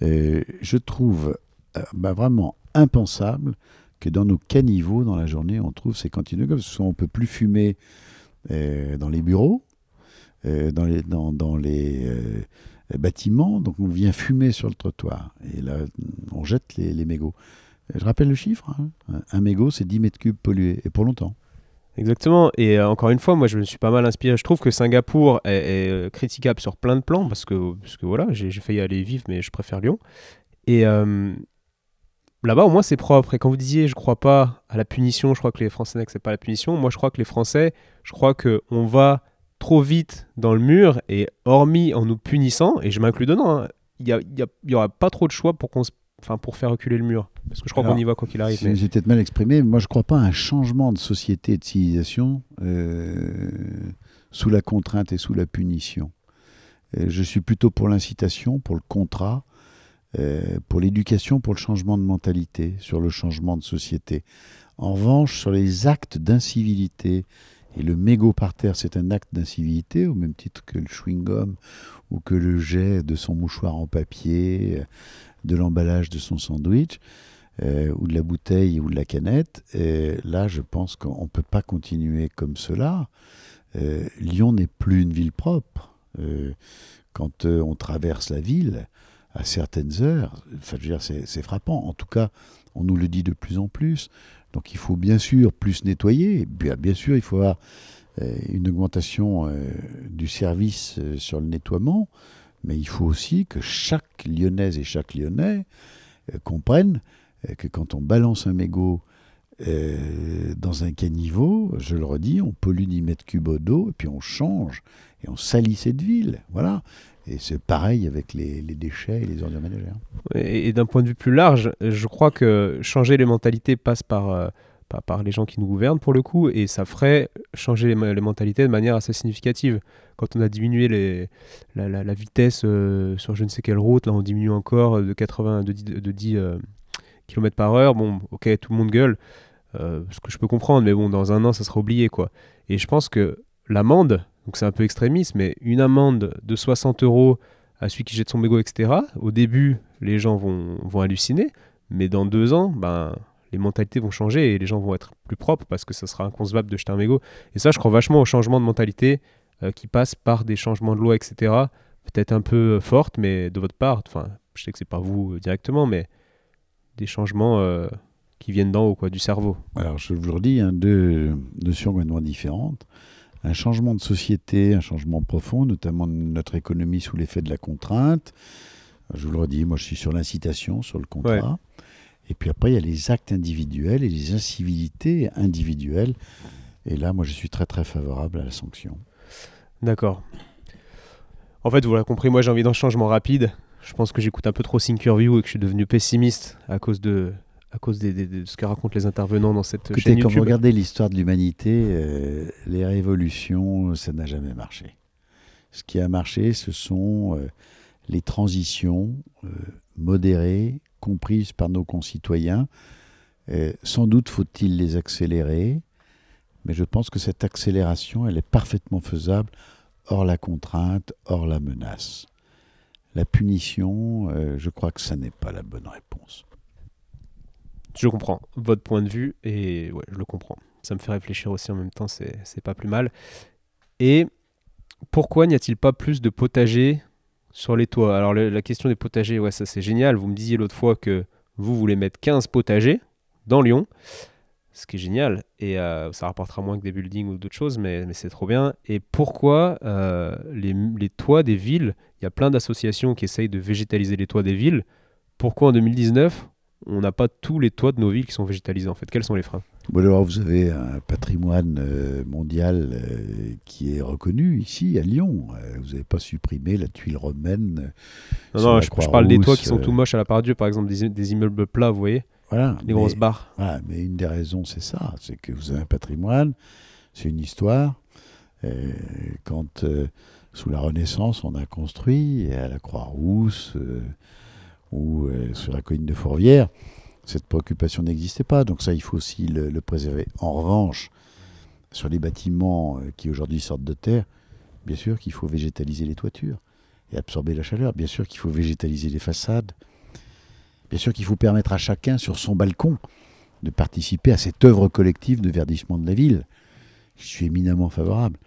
Je trouve euh, bah, vraiment impensable que dans nos caniveaux, dans la journée, on trouve ces cantines comme ça. On ne peut plus fumer euh, dans les bureaux, euh, dans les, bâtiments, donc on vient fumer sur le trottoir. Et là, on jette les, les mégots. Je rappelle le chiffre, hein. un mégot, c'est 10 mètres cubes pollués, et pour longtemps. Exactement. Et euh, encore une fois, moi, je me suis pas mal inspiré. Je trouve que Singapour est, euh, critiquable sur plein de plans parce que, parce que voilà, j'ai failli aller vivre, mais je préfère Lyon. Et euh, là-bas, au moins, c'est propre. Et quand vous disiez, je crois pas à la punition, je crois que les Français n'acceptent pas la punition. Moi, je crois que les Français, je crois que on va trop vite dans le mur et hormis en nous punissant, et je m'inclus dedans, hein, il y, a- il y a- il y aura pas trop de choix pour qu'on se- Enfin, pour faire reculer le mur. Parce que je crois qu'on y va quoi qu'il arrive. C'est mais- peut-être mal exprimé, mais moi je ne crois pas à un changement de société et de civilisation euh, sous la contrainte et sous la punition. Euh, je suis plutôt pour l'incitation, pour le contrat, euh, pour l'éducation, pour le changement de mentalité, sur le changement de société. En revanche, sur les actes d'incivilité, et le mégot par terre, c'est un acte d'incivilité, au même titre que le chewing-gum ou que le jet de son mouchoir en papier, de l'emballage de son sandwich. euh, ou de la bouteille ou de la canette. Et là, je pense qu'on ne peut pas continuer comme cela. Euh, Lyon n'est plus une ville propre. Euh, quand on traverse la ville, à certaines heures, c'est frappant. En tout cas, on nous le dit de plus en plus. Donc il faut bien sûr plus nettoyer. Bien, bien sûr, il faut avoir une augmentation du service sur le nettoiement. Mais il faut aussi que chaque Lyonnaise et chaque Lyonnais comprennent que quand on balance un mégot euh, dans un caniveau, je le redis, on pollue 10 mètres cubes d'eau, et puis on change, et on salit cette ville. Voilà. Et c'est pareil avec les, déchets et les ordures ménagères. Et, d'un point de vue plus large, je crois que changer les mentalités passe par, euh, par, les gens qui nous gouvernent, pour le coup, et ça ferait changer les, mentalités de manière assez significative. Quand on a diminué la, vitesse euh, sur je ne sais quelle route, là on diminue encore de 80, de 10, de 10 km par heure, bon, ok, tout le monde gueule, euh, ce que je peux comprendre, mais bon, dans un an, ça sera oublié, quoi. Et je pense que l'amende, donc c'est un peu extrémiste, mais une amende de 60 euros à celui qui jette son mégot, etc., au début, les gens vont, vont halluciner, mais dans deux ans, ben, les mentalités vont changer et les gens vont être plus propres parce que ça sera inconcevable de jeter un mégot. Et ça, je crois vachement au changement de mentalité euh, qui passe par des changements de loi, etc. Peut-être un peu fortes, mais de votre part, enfin, je sais que c'est pas vous directement, mais des changements euh, qui viennent d'en haut, quoi, du cerveau. Alors, je vous le dis, hein, deux notions complètement différentes. Un changement de société, un changement profond, notamment de notre économie sous l'effet de la contrainte. Je vous le redis, moi je suis sur l'incitation, sur le contrat. Et puis après, il y a les actes individuels et les incivilités individuelles. Et là, moi je suis très très favorable à la sanction. D'accord. En fait, vous l'avez compris, moi j'ai envie d'un changement rapide je pense que j'écoute un peu trop Thinkerview et que je suis devenu pessimiste à cause de, à cause de ce que racontent les intervenants dans cette chaîne Quand vous regardez l'histoire de l'humanité, euh, les révolutions, ça n'a jamais marché. Ce qui a marché, ce sont euh, les transitions euh, modérées, comprises par nos concitoyens. sans doute faut-il les accélérer, mais je pense que cette accélération, elle est parfaitement faisable hors la contrainte, hors la menace la punition, euh, je crois que ça n'est pas la bonne réponse. Je comprends votre point de vue et ouais, je le comprends. Ça me fait réfléchir aussi en même temps, c'est pas plus mal. Et pourquoi n'y a-t-il pas plus de potagers sur les toits Alors la question des potagers, ouais, ça c'est génial. Vous me disiez l'autre fois que vous voulez mettre 15 potagers dans Lyon ce qui est génial. Et euh, ça rapportera moins que des buildings ou d'autres choses, mais, c'est trop bien. Et pourquoi euh, les, les, toits des villes, il y a plein d'associations qui essayent de végétaliser les toits des villes. Pourquoi en 2019, on n'a pas tous les toits de nos villes qui sont végétalisés en fait? Quels sont les freins? Bon, alors, Vous avez un patrimoine euh, mondial qui est reconnu ici à Lyon. vous n'avez pas supprimé la tuile romaine. Non, non je, parle des toits qui sont tout moches à la part Dieu, par exemple des, des immeubles plats, vous voyez voilà, les grosses barres. mais une des raisons, c'est ça, c'est que vous avez un patrimoine, c'est une histoire. quand, euh, sous la Renaissance, on a construit à la Croix-Rousse euh, ou euh, sur la colline de Fourvière, cette préoccupation n'existait pas. Donc ça, il faut aussi le, préserver. En revanche, sur les bâtiments qui aujourd'hui sortent de terre, bien sûr qu'il faut végétaliser les toitures et absorber la chaleur. Bien sûr qu'il faut végétaliser les façades. Bien sûr qu'il faut permettre à chacun sur son balcon de participer à cette œuvre collective de verdissement de la ville. Je suis éminemment favorable.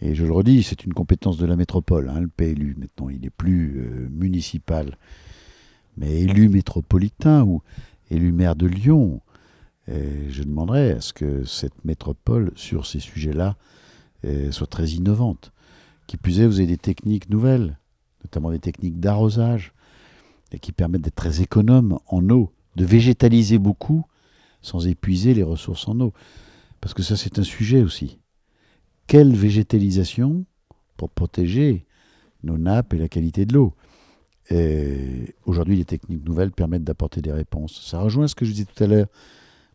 Et je le redis, c'est une compétence de la métropole. Hein, le PLU, maintenant, il n'est plus euh, municipal, mais élu métropolitain élu maire de Lyon. Je demanderai à ce que cette métropole, sur ces sujets-là, euh, soit très innovante. Qui plus est, vous avez des techniques nouvelles, notamment des techniques d'arrosage, et qui permettent d'être très économes en eau, de végétaliser beaucoup sans épuiser les ressources en eau. Parce que ça, c'est un sujet aussi. Quelle végétalisation pour protéger nos nappes et la qualité de l'eau? Aujourd'hui, les techniques nouvelles permettent d'apporter des réponses. Ça rejoint ce que je disais tout à l'heure.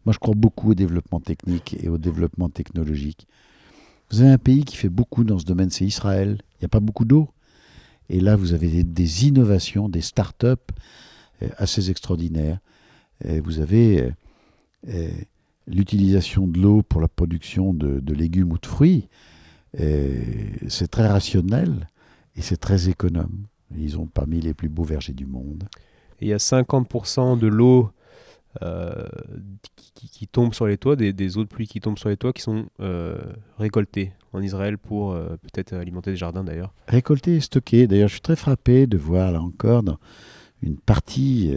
Moi, je crois beaucoup au développement technique et au développement technologique. Vous avez un pays qui fait beaucoup dans ce domaine, c'est Israël. Il n'y a pas beaucoup d'eau. Et là, vous avez des, innovations, des start-up euh, assez extraordinaires. vous avez euh, euh, l'utilisation de l'eau pour la production de, légumes ou de fruits. C'est très rationnel et c'est très économe. Ils ont parmi les plus beaux vergers du monde. il y a 50% de l'eau euh, qui, qui, tombent sur les toits, des, eaux de pluie qui tombent sur les toits qui sont euh, récoltées en Israël pour euh, peut-être alimenter des jardins d'ailleurs. Récoltées et stockées. D'ailleurs, je suis très frappé de voir là encore dans une partie,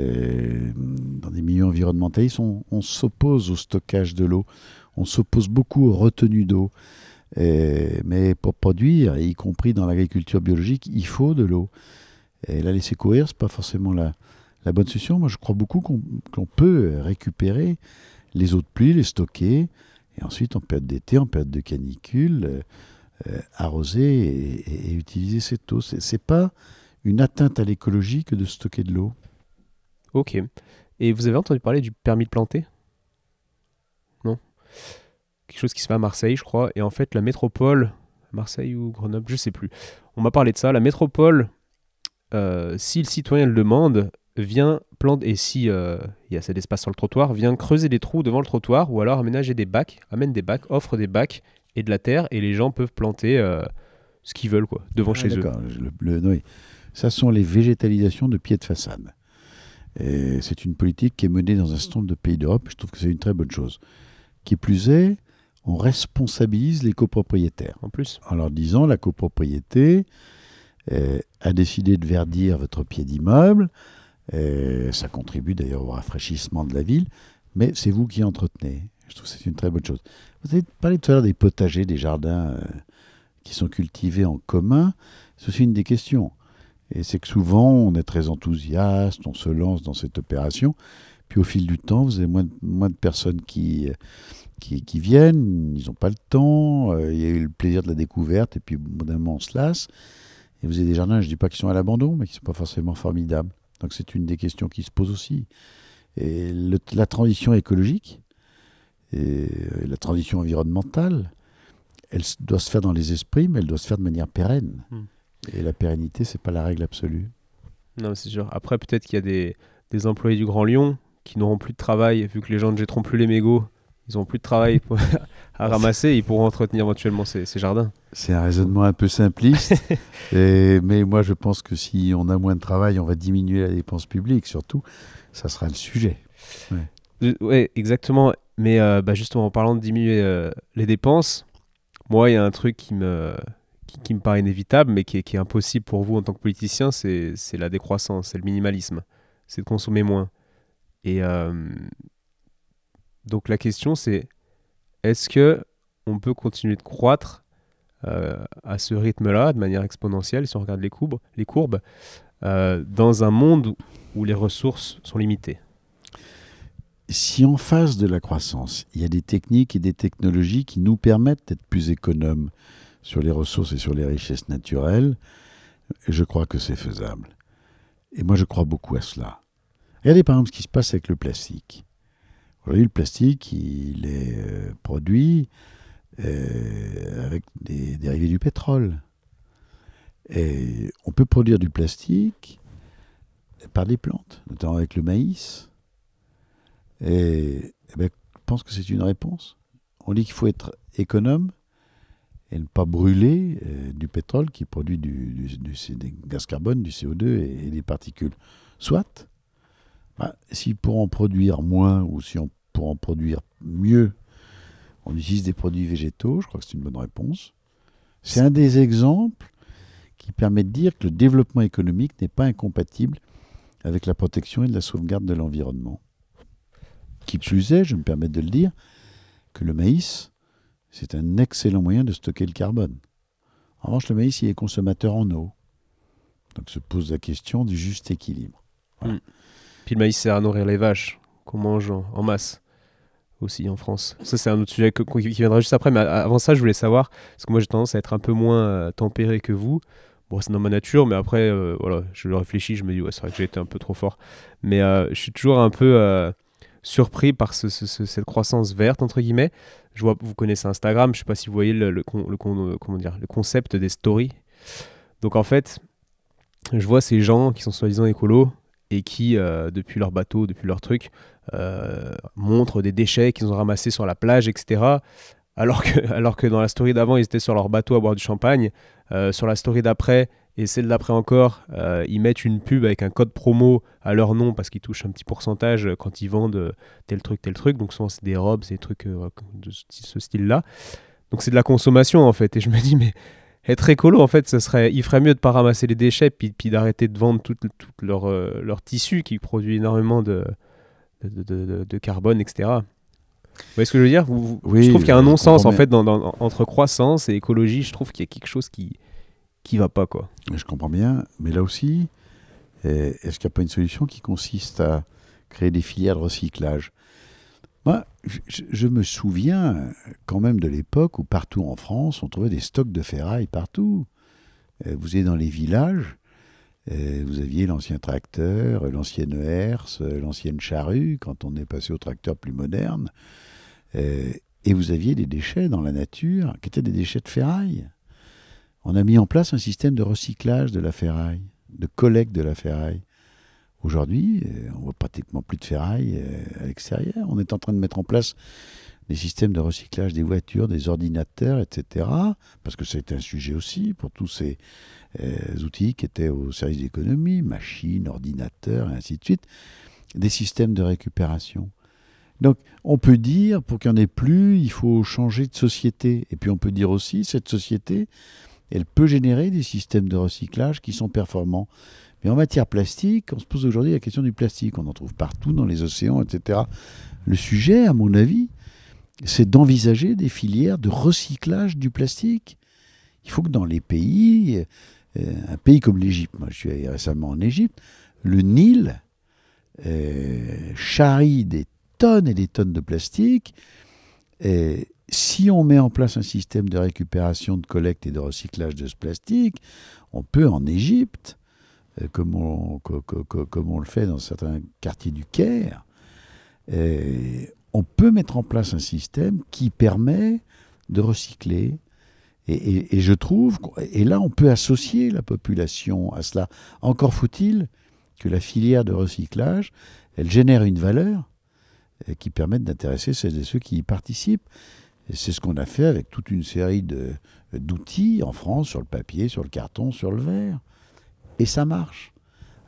dans des milieux environnementalistes, on, on s'oppose au stockage de l'eau, on s'oppose beaucoup aux retenues d'eau. Mais pour produire, y compris dans l'agriculture biologique, il faut de l'eau. Et la laisser courir, c'est pas forcément la, la bonne solution. Moi, je crois beaucoup qu'on peut récupérer les eaux de pluie, les stocker, et ensuite, en période d'été, en période de canicule, euh, euh, arroser et, utiliser cette eau. Ce n'est pas une atteinte à l'écologie que de stocker de l'eau. Ok. Et vous avez entendu parler du permis de planter? Non? Quelque chose qui se fait à Marseille, je crois. Et en fait, la métropole, Marseille ou Grenoble, je sais plus. On m'a parlé de ça. La métropole, euh, si le citoyen le demande, vient planter, et si euh, il y a assez d'espace sur le trottoir, vient creuser des trous devant le trottoir ou alors aménager des bacs, amène des bacs, offre des bacs et de la terre et les gens peuvent planter euh, ce qu'ils veulent quoi, devant ah, chez eux. Le, le, Ça sont les végétalisations de pieds de façade. C'est une politique qui est menée dans un certain nombre de pays d'Europe. Je trouve que c'est une très bonne chose. Qui plus est, on responsabilise les copropriétaires. En plus. En leur disant la copropriété euh, a décidé de verdir votre pied d'immeuble ça contribue d'ailleurs au rafraîchissement de la ville, mais c'est vous qui entretenez. Je trouve que c'est une très bonne chose. Vous avez parlé tout à l'heure des potagers, des jardins euh, qui sont cultivés en commun. C'est aussi une des questions. Et c'est que souvent, on est très enthousiaste, on se lance dans cette opération. Puis au fil du temps, vous avez moins de personnes qui, qui, qui, viennent, ils n'ont pas le temps, euh, il y a eu le plaisir de la découverte, et puis bout d'un moment, on se lasse. Et vous avez des jardins, je ne dis pas qu'ils sont à l'abandon, mais qui ne sont pas forcément formidables. Donc c'est une des questions qui se posent aussi. Et la transition écologique et la transition environnementale, elle doit se faire dans les esprits, mais elle doit se faire de manière pérenne. Hmm. Et la pérennité, c'est pas la règle absolue. Non, c'est sûr. Après, peut-être qu'il y a des, des, employés du Grand Lyon qui n'auront plus de travail, vu que les gens ne jetteront plus les mégots ils plus de travail à ramasser, ils pourront entretenir éventuellement ces, jardins. C'est un raisonnement un peu simpliste, mais moi je pense que si on a moins de travail, on va diminuer la dépense publique, surtout, ça sera le sujet. Oui, euh, exactement. Mais euh, bah, justement, en parlant de diminuer euh, les dépenses, moi, il y a un truc qui me, qui, me paraît inévitable, mais qui est, qui est, impossible pour vous en tant que politicien, c'est la décroissance, c'est le minimalisme, c'est de consommer moins. Et donc la question c'est est-ce que on peut continuer de croître euh, à ce rythme-là, de manière exponentielle, si on regarde les courbes, euh, dans un monde où les ressources sont limitées? Si en face de la croissance, il y a des techniques et des technologies qui nous permettent d'être plus économes sur les ressources et sur les richesses naturelles, je crois que c'est faisable. Et moi, je crois beaucoup à cela. Regardez par exemple ce qui se passe avec le plastique. Aujourd'hui, le plastique, il est euh, produit euh, avec des dérivés du pétrole. Et on peut produire du plastique par des plantes, notamment avec le maïs. Et, eh ben, je pense que c'est une réponse. On dit qu'il faut être économe et ne pas brûler euh, du pétrole qui produit du, gaz carbone, du CO2 et, et des particules. Soit, bah, si pour en produire moins ou si on pour en produire mieux, on utilise des produits végétaux, je crois que c'est une bonne réponse. C'est un des exemples qui permet de dire que le développement économique n'est pas incompatible avec la protection et la sauvegarde de l'environnement. Qui plus est, je me permets de le dire, que le maïs, c'est un excellent moyen de stocker le carbone. En revanche, le maïs, il est consommateur en eau. Donc se pose la question du juste équilibre. Hmm. Puis le maïs sert à nourrir les vaches qu'on mange en, masse aussi en France. Ça, c'est un autre sujet qui viendra juste après. Mais avant ça, je voulais savoir, parce que moi, j'ai tendance à être un peu moins euh, tempéré que vous. Bon, c'est dans ma nature, mais après, euh, voilà, je le réfléchis, je me dis, ouais, c'est vrai que j'ai été un peu trop fort. Mais euh, je suis toujours un peu surpris par cette croissance verte, entre guillemets. Je vois, vous connaissez Instagram, je sais pas si vous voyez le, le, comment dire, le concept des stories. Donc en fait, je vois ces gens qui sont soi-disant écolos et qui, depuis leur bateau, depuis leur truc, euh, montrent des déchets qu'ils ont ramassés sur la plage, etc. alors que, alors que dans la story d'avant, ils étaient sur leur bateau à boire du champagne. Euh, sur la story d'après et celle d'après encore, euh, ils mettent une pub avec un code promo à leur nom parce qu'ils touchent un petit pourcentage quand ils vendent tel truc, tel truc. Donc souvent c'est des robes, c'est des trucs de ce style-là. Donc c'est de la consommation en fait. Et je me dis, mais être écolo, en fait, ce serait, il ferait mieux de pas ramasser les déchets puis, puis d'arrêter de vendre tout, leur, euh, leur, tissu qui produit énormément de, de, de, carbone, etc. Vous voyez ce que je veux dire? Je trouve qu'il y a un non-sens en fait dans, entre croissance et écologie. Je trouve qu'il y a quelque chose qui qui va pas quoi. Je comprends bien, mais là aussi, est-ce qu'il n'y a pas une solution qui consiste à créer des filières de recyclage? Moi, je, me souviens quand même de l'époque où partout en France, on trouvait des stocks de ferraille partout. Euh, vous êtes dans les villages, euh, vous aviez l'ancien tracteur, l'ancienne herse, l'ancienne charrue, quand on est passé au tracteur plus moderne. Euh, et vous aviez des déchets dans la nature qui étaient des déchets de ferraille. On a mis en place un système de recyclage de la ferraille, de collecte de la ferraille. Aujourd'hui, euh, on voit pratiquement plus de ferraille euh, à l'extérieur. On est en train de mettre en place des systèmes de recyclage des voitures, des ordinateurs, etc. Parce que c'est un sujet aussi pour tous ces euh, outils qui étaient au service d'économie, machines, ordinateurs, et ainsi de suite. Des systèmes de récupération. Donc, on peut dire, pour qu'il n'y en ait plus, il faut changer de société. Et puis, on peut dire aussi, cette société, elle peut générer des systèmes de recyclage qui sont performants. Mais en matière plastique, on se pose aujourd'hui la question du plastique. On en trouve partout dans les océans, etc. Le sujet, à mon avis, c'est d'envisager des filières de recyclage du plastique. Il faut que dans les pays, euh, un pays comme l'Égypte, moi je suis récemment en Égypte, le Nil euh, charrie des tonnes et des tonnes de plastique. Si on met en place un système de récupération, de collecte et de recyclage de ce plastique, on peut en Égypte comme on, comme on le fait dans certains quartiers du Caire, euh, on peut mettre en place un système qui permet de recycler. Et, je trouve, et là on peut associer la population à cela. Encore faut-il que la filière de recyclage, elle génère une valeur euh, qui permette d'intéresser celles et ceux qui y participent. C'est ce qu'on a fait avec toute une série d'outils en France, sur le papier, sur le carton, sur le verre. Et ça marche.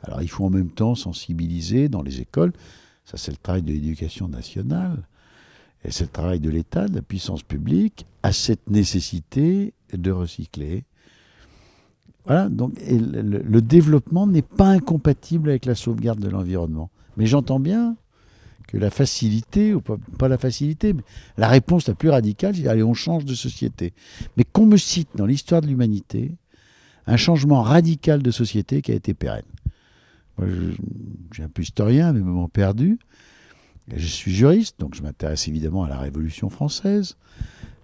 Alors il faut en même temps sensibiliser dans les écoles, ça c'est le travail de l'éducation nationale, et c'est le travail de l'État, de la puissance publique, à cette nécessité de recycler. Voilà, donc le, développement n'est pas incompatible avec la sauvegarde de l'environnement. Mais j'entends bien que la facilité, ou pas, pas, la facilité, mais la réponse la plus radicale, c'est allez, on change de société. Mais qu'on me cite dans l'histoire de l'humanité un changement radical de société qui a été pérenne. Moi, je, un peu historien, mais moment perdu. Je suis juriste, donc je m'intéresse évidemment à la Révolution française,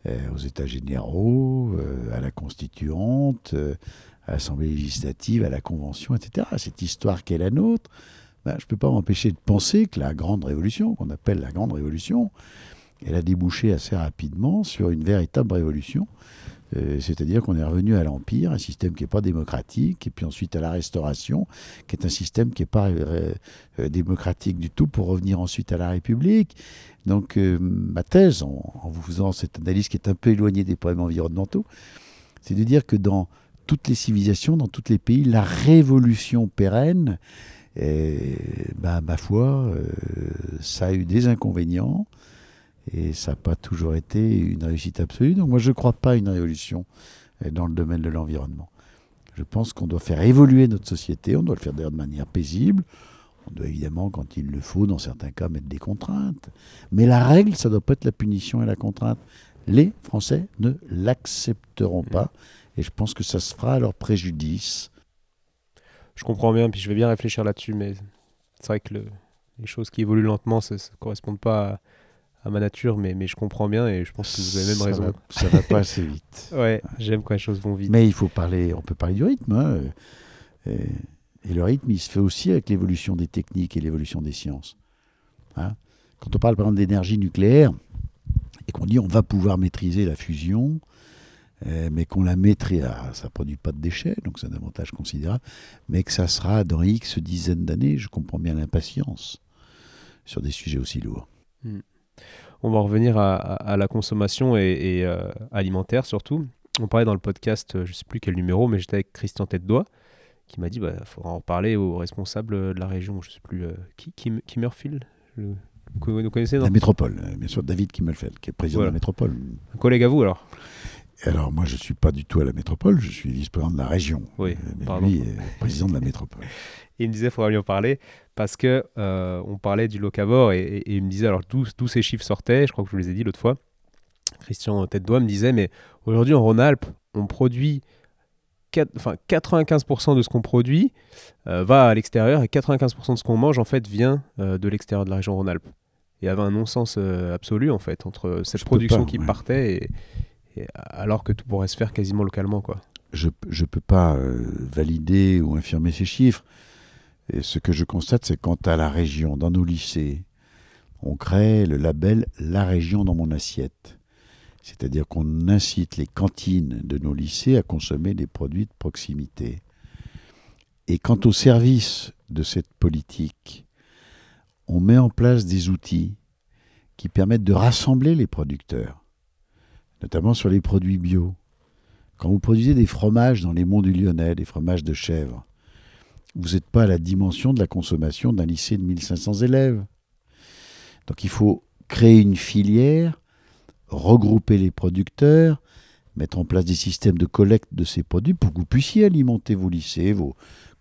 euh, aux États généraux, euh, à la Constituante, euh, à l'Assemblée législative, à la Convention, etc. Cette histoire qui est la nôtre, ben, je ne peux pas m'empêcher de penser que la Grande Révolution, qu'on appelle la Grande Révolution, elle a débouché assez rapidement sur une véritable révolution euh, c'est-à-dire qu'on est revenu à l'Empire, un système qui n'est pas démocratique, et puis ensuite à la Restauration, qui est un système qui n'est pas euh, euh, démocratique du tout, pour revenir ensuite à la République. Donc ma thèse, en, vous faisant cette analyse qui est un peu éloignée des problèmes environnementaux, c'est de dire que dans toutes les civilisations, dans tous les pays, la révolution pérenne, ben, ma foi, ça a eu des inconvénients. Et ça n'a pas toujours été une réussite absolue. Donc moi, je ne crois pas à une révolution euh, dans le domaine de l'environnement. Je pense qu'on doit faire évoluer notre société, on doit le faire d'ailleurs de manière paisible. On doit évidemment, quand il le faut, dans certains cas, mettre des contraintes. Mais la règle, ça ne doit pas être la punition et la contrainte. Les Français ne l'accepteront pas. Et je pense que ça se fera à leur préjudice. Je comprends bien, puis je vais bien réfléchir là-dessus, mais c'est vrai que les choses qui évoluent lentement, ça ne correspond pas à à ma nature, mais, mais je comprends bien et je pense que vous avez même raison. Va, ça va pas assez vite. ouais, j'aime quand les choses vont vite. Mais il faut parler, on peut parler du rythme. Hein, et, le rythme, il se fait aussi avec l'évolution des techniques et l'évolution des sciences. Hein. Quand on parle par exemple d'énergie nucléaire et qu'on dit on va pouvoir maîtriser la fusion, euh, mais qu'on la maîtrise, ah, ça ne produit pas de déchets, donc c'est un avantage considérable, mais que ça sera dans X dizaines d'années, je comprends bien l'impatience sur des sujets aussi lourds. Hmm. On va revenir à, la consommation et, euh, alimentaire surtout. On parlait dans le podcast, je ne sais plus quel numéro, mais j'étais avec Christian Tête-Doigt qui m'a dit il bah, faudra en parler aux responsables de la région. Je ne sais plus qui, Kim, Kimmerfield vous connaissez La métropole, bien sûr, David Kimmelfeld, qui est président de la métropole. Un collègue à vous alors? Alors, moi, je ne suis pas du tout à la métropole, je suis vice-président de la région. Oui, mais lui est président de la métropole. il me disait qu'il faudrait lui en parler parce que euh, on parlait du locavore et, il me disait, alors tous, ces chiffres sortaient, je crois que je vous les ai dit l'autre fois. Christian tête me disait, mais aujourd'hui en Rhône-Alpes, on produit 4, enfin, 95% de ce qu'on produit euh, va à l'extérieur et 95% de ce qu'on mange en fait vient euh, de l'extérieur de la région Rhône-Alpes. Il y avait un non-sens absolu en fait entre cette production qui partait et, alors que tout pourrait se faire quasiment localement. Quoi. Je ne peux pas valider ou infirmer ces chiffres. Ce que je constate, c'est quant à la région, dans nos lycées, on crée le label La région dans mon assiette. C'est-à-dire qu'on incite les cantines de nos lycées à consommer des produits de proximité. Et quant au service de cette politique, on met en place des outils qui permettent de rassembler les producteurs notamment sur les produits bio. Quand vous produisez des fromages dans les monts du Lyonnais, des fromages de chèvre, vous n'êtes pas à la dimension de la consommation d'un lycée de 1500 élèves. Donc il faut créer une filière, regrouper les producteurs, mettre en place des systèmes de collecte de ces produits pour que vous puissiez alimenter vos lycées, vos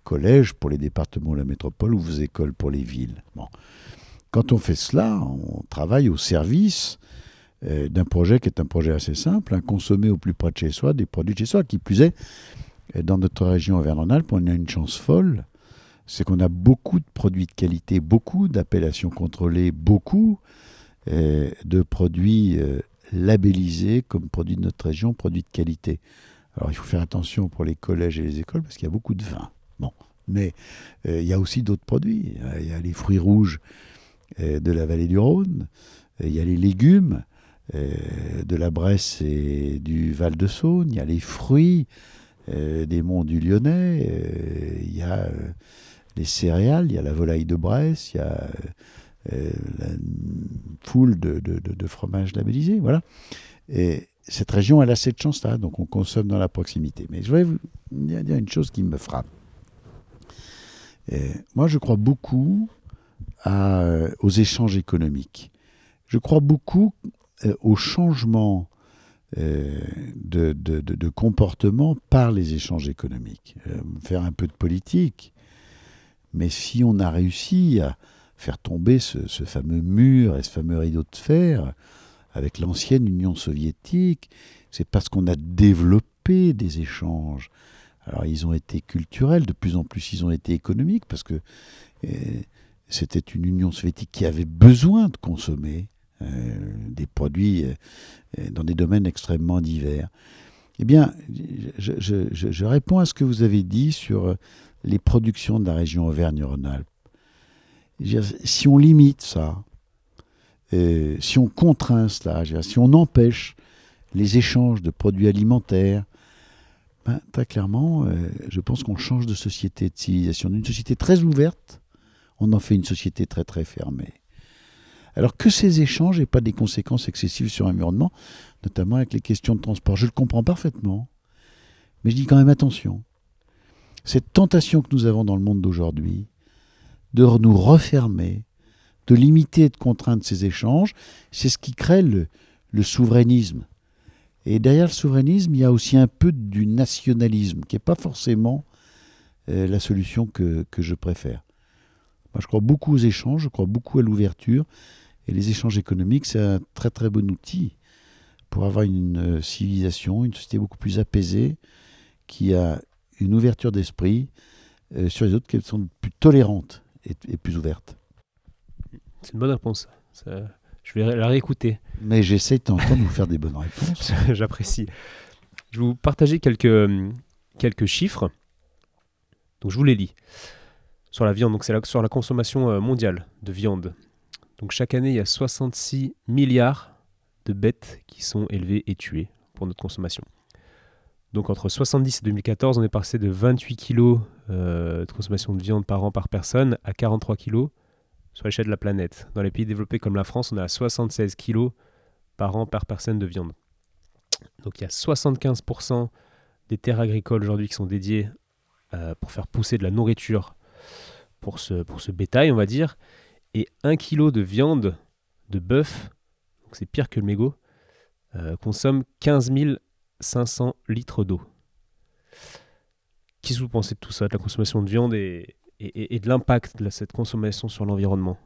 collèges pour les départements de la métropole ou vos écoles pour les villes. Bon. Quand on fait cela, on travaille au service euh, d'un projet qui est un projet assez simple, hein, consommer au plus près de chez soi des produits de chez soi. Qui plus est, euh, dans notre région Auvergne-Rhône-Alpes, on a une chance folle, c'est qu'on a beaucoup de produits de qualité, beaucoup d'appellations contrôlées, beaucoup euh, de produits labellisés comme produits de notre région, produits de qualité. Alors il faut faire attention pour les collèges et les écoles parce qu'il y a beaucoup de vin. Bon, mais il y a aussi d'autres produits. Il y a les fruits rouges de la vallée du Rhône, il y a les légumes, euh, de la Bresse et du Val-de-Saône, il y a les fruits euh, des monts du Lyonnais, euh, il y a les céréales, il y a la volaille de Bresse, il y a la foule de, fromages labellisés. Voilà. Et cette région, elle a cette chance-là, donc on consomme dans la proximité. Mais je voudrais vous dire une chose qui me frappe. moi, je crois beaucoup aux échanges économiques. Je crois beaucoup euh, au changement euh, de, comportement par les échanges économiques. Euh, faire un peu de politique, mais si on a réussi à faire tomber ce, ce fameux mur et ce fameux rideau de fer avec l'ancienne Union soviétique, c'est parce qu'on a développé des échanges. Alors ils ont été culturels, de plus en plus ils ont été économiques, parce que c'était une Union soviétique qui avait besoin de consommer. Euh, des produits euh, dans des domaines extrêmement divers. Eh bien, je, réponds à ce que vous avez dit sur euh, les productions de la région Auvergne-Rhône-Alpes. Si on limite ça, si on contraint cela, si on empêche les échanges de produits alimentaires, ben, très clairement, je pense qu'on change de société, de civilisation. D'une société très ouverte, on en fait une société très très fermée. Alors que ces échanges n'aient pas des conséquences excessives sur l'environnement, notamment avec les questions de transport. Je le comprends parfaitement, mais je dis quand même attention. Cette tentation que nous avons dans le monde d'aujourd'hui, de nous refermer, de limiter et de contraindre ces échanges, c'est ce qui crée le, souverainisme. Et derrière le souverainisme, il y a aussi un peu du nationalisme, qui n'est pas forcément euh, la solution que, que je préfère. Moi, je crois beaucoup aux échanges, je crois beaucoup à l'ouverture, et les échanges économiques, c'est un très très bon outil pour avoir une euh, civilisation, une société beaucoup plus apaisée, qui a une ouverture d'esprit euh, sur les autres, qui sont plus tolérantes et, plus ouvertes. C'est une bonne réponse. je vais la réécouter. Mais j'essaie de vous faire des bonnes réponses. J'apprécie. Je vais vous partager quelques, quelques chiffres. Donc je vous les lis. Sur la sur la consommation euh, mondiale de viande. Donc chaque année, il y a 66 milliards de bêtes qui sont élevées et tuées pour notre consommation. Donc entre 70 et 2014, on est passé de 28 kg euh, de consommation de viande par an par personne à 43 kg sur l'échelle de la planète. Dans les pays développés comme la France, on est à 76 kg par an par personne de viande. Donc il y a 75% des terres agricoles aujourd'hui qui sont dédiées euh, pour faire pousser de la nourriture pour ce, pour ce bétail, on va dire. Et 1 kg de viande de bœuf, c'est pire que le mégot, euh, consomme 15 500 litres d'eau. Qu'est-ce que vous pensez de tout ça, de la consommation de viande et, et, de l'impact de cette consommation sur l'environnement?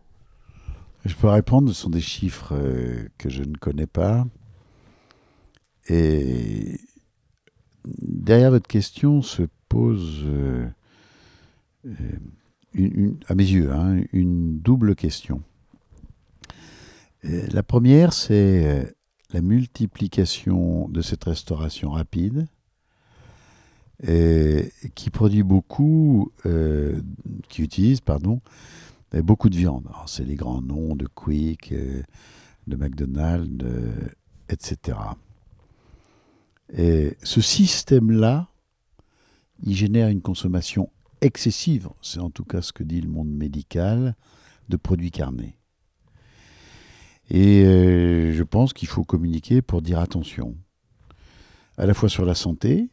Je peux répondre, ce sont des chiffres euh, que je ne connais pas. Et derrière votre question se pose, euh, une, à mes yeux, hein, une double question. La première, c'est la multiplication de cette restauration rapide qui produit beaucoup, euh, qui utilise, pardon, beaucoup de viande. C'est les grands noms de Quick, euh, de McDonald's, etc. Et ce système-là, il génère une consommation excessive, c'est en tout cas ce que dit le monde médical, de produits carnés. Et euh, je pense qu'il faut communiquer pour dire attention, à la fois sur la santé,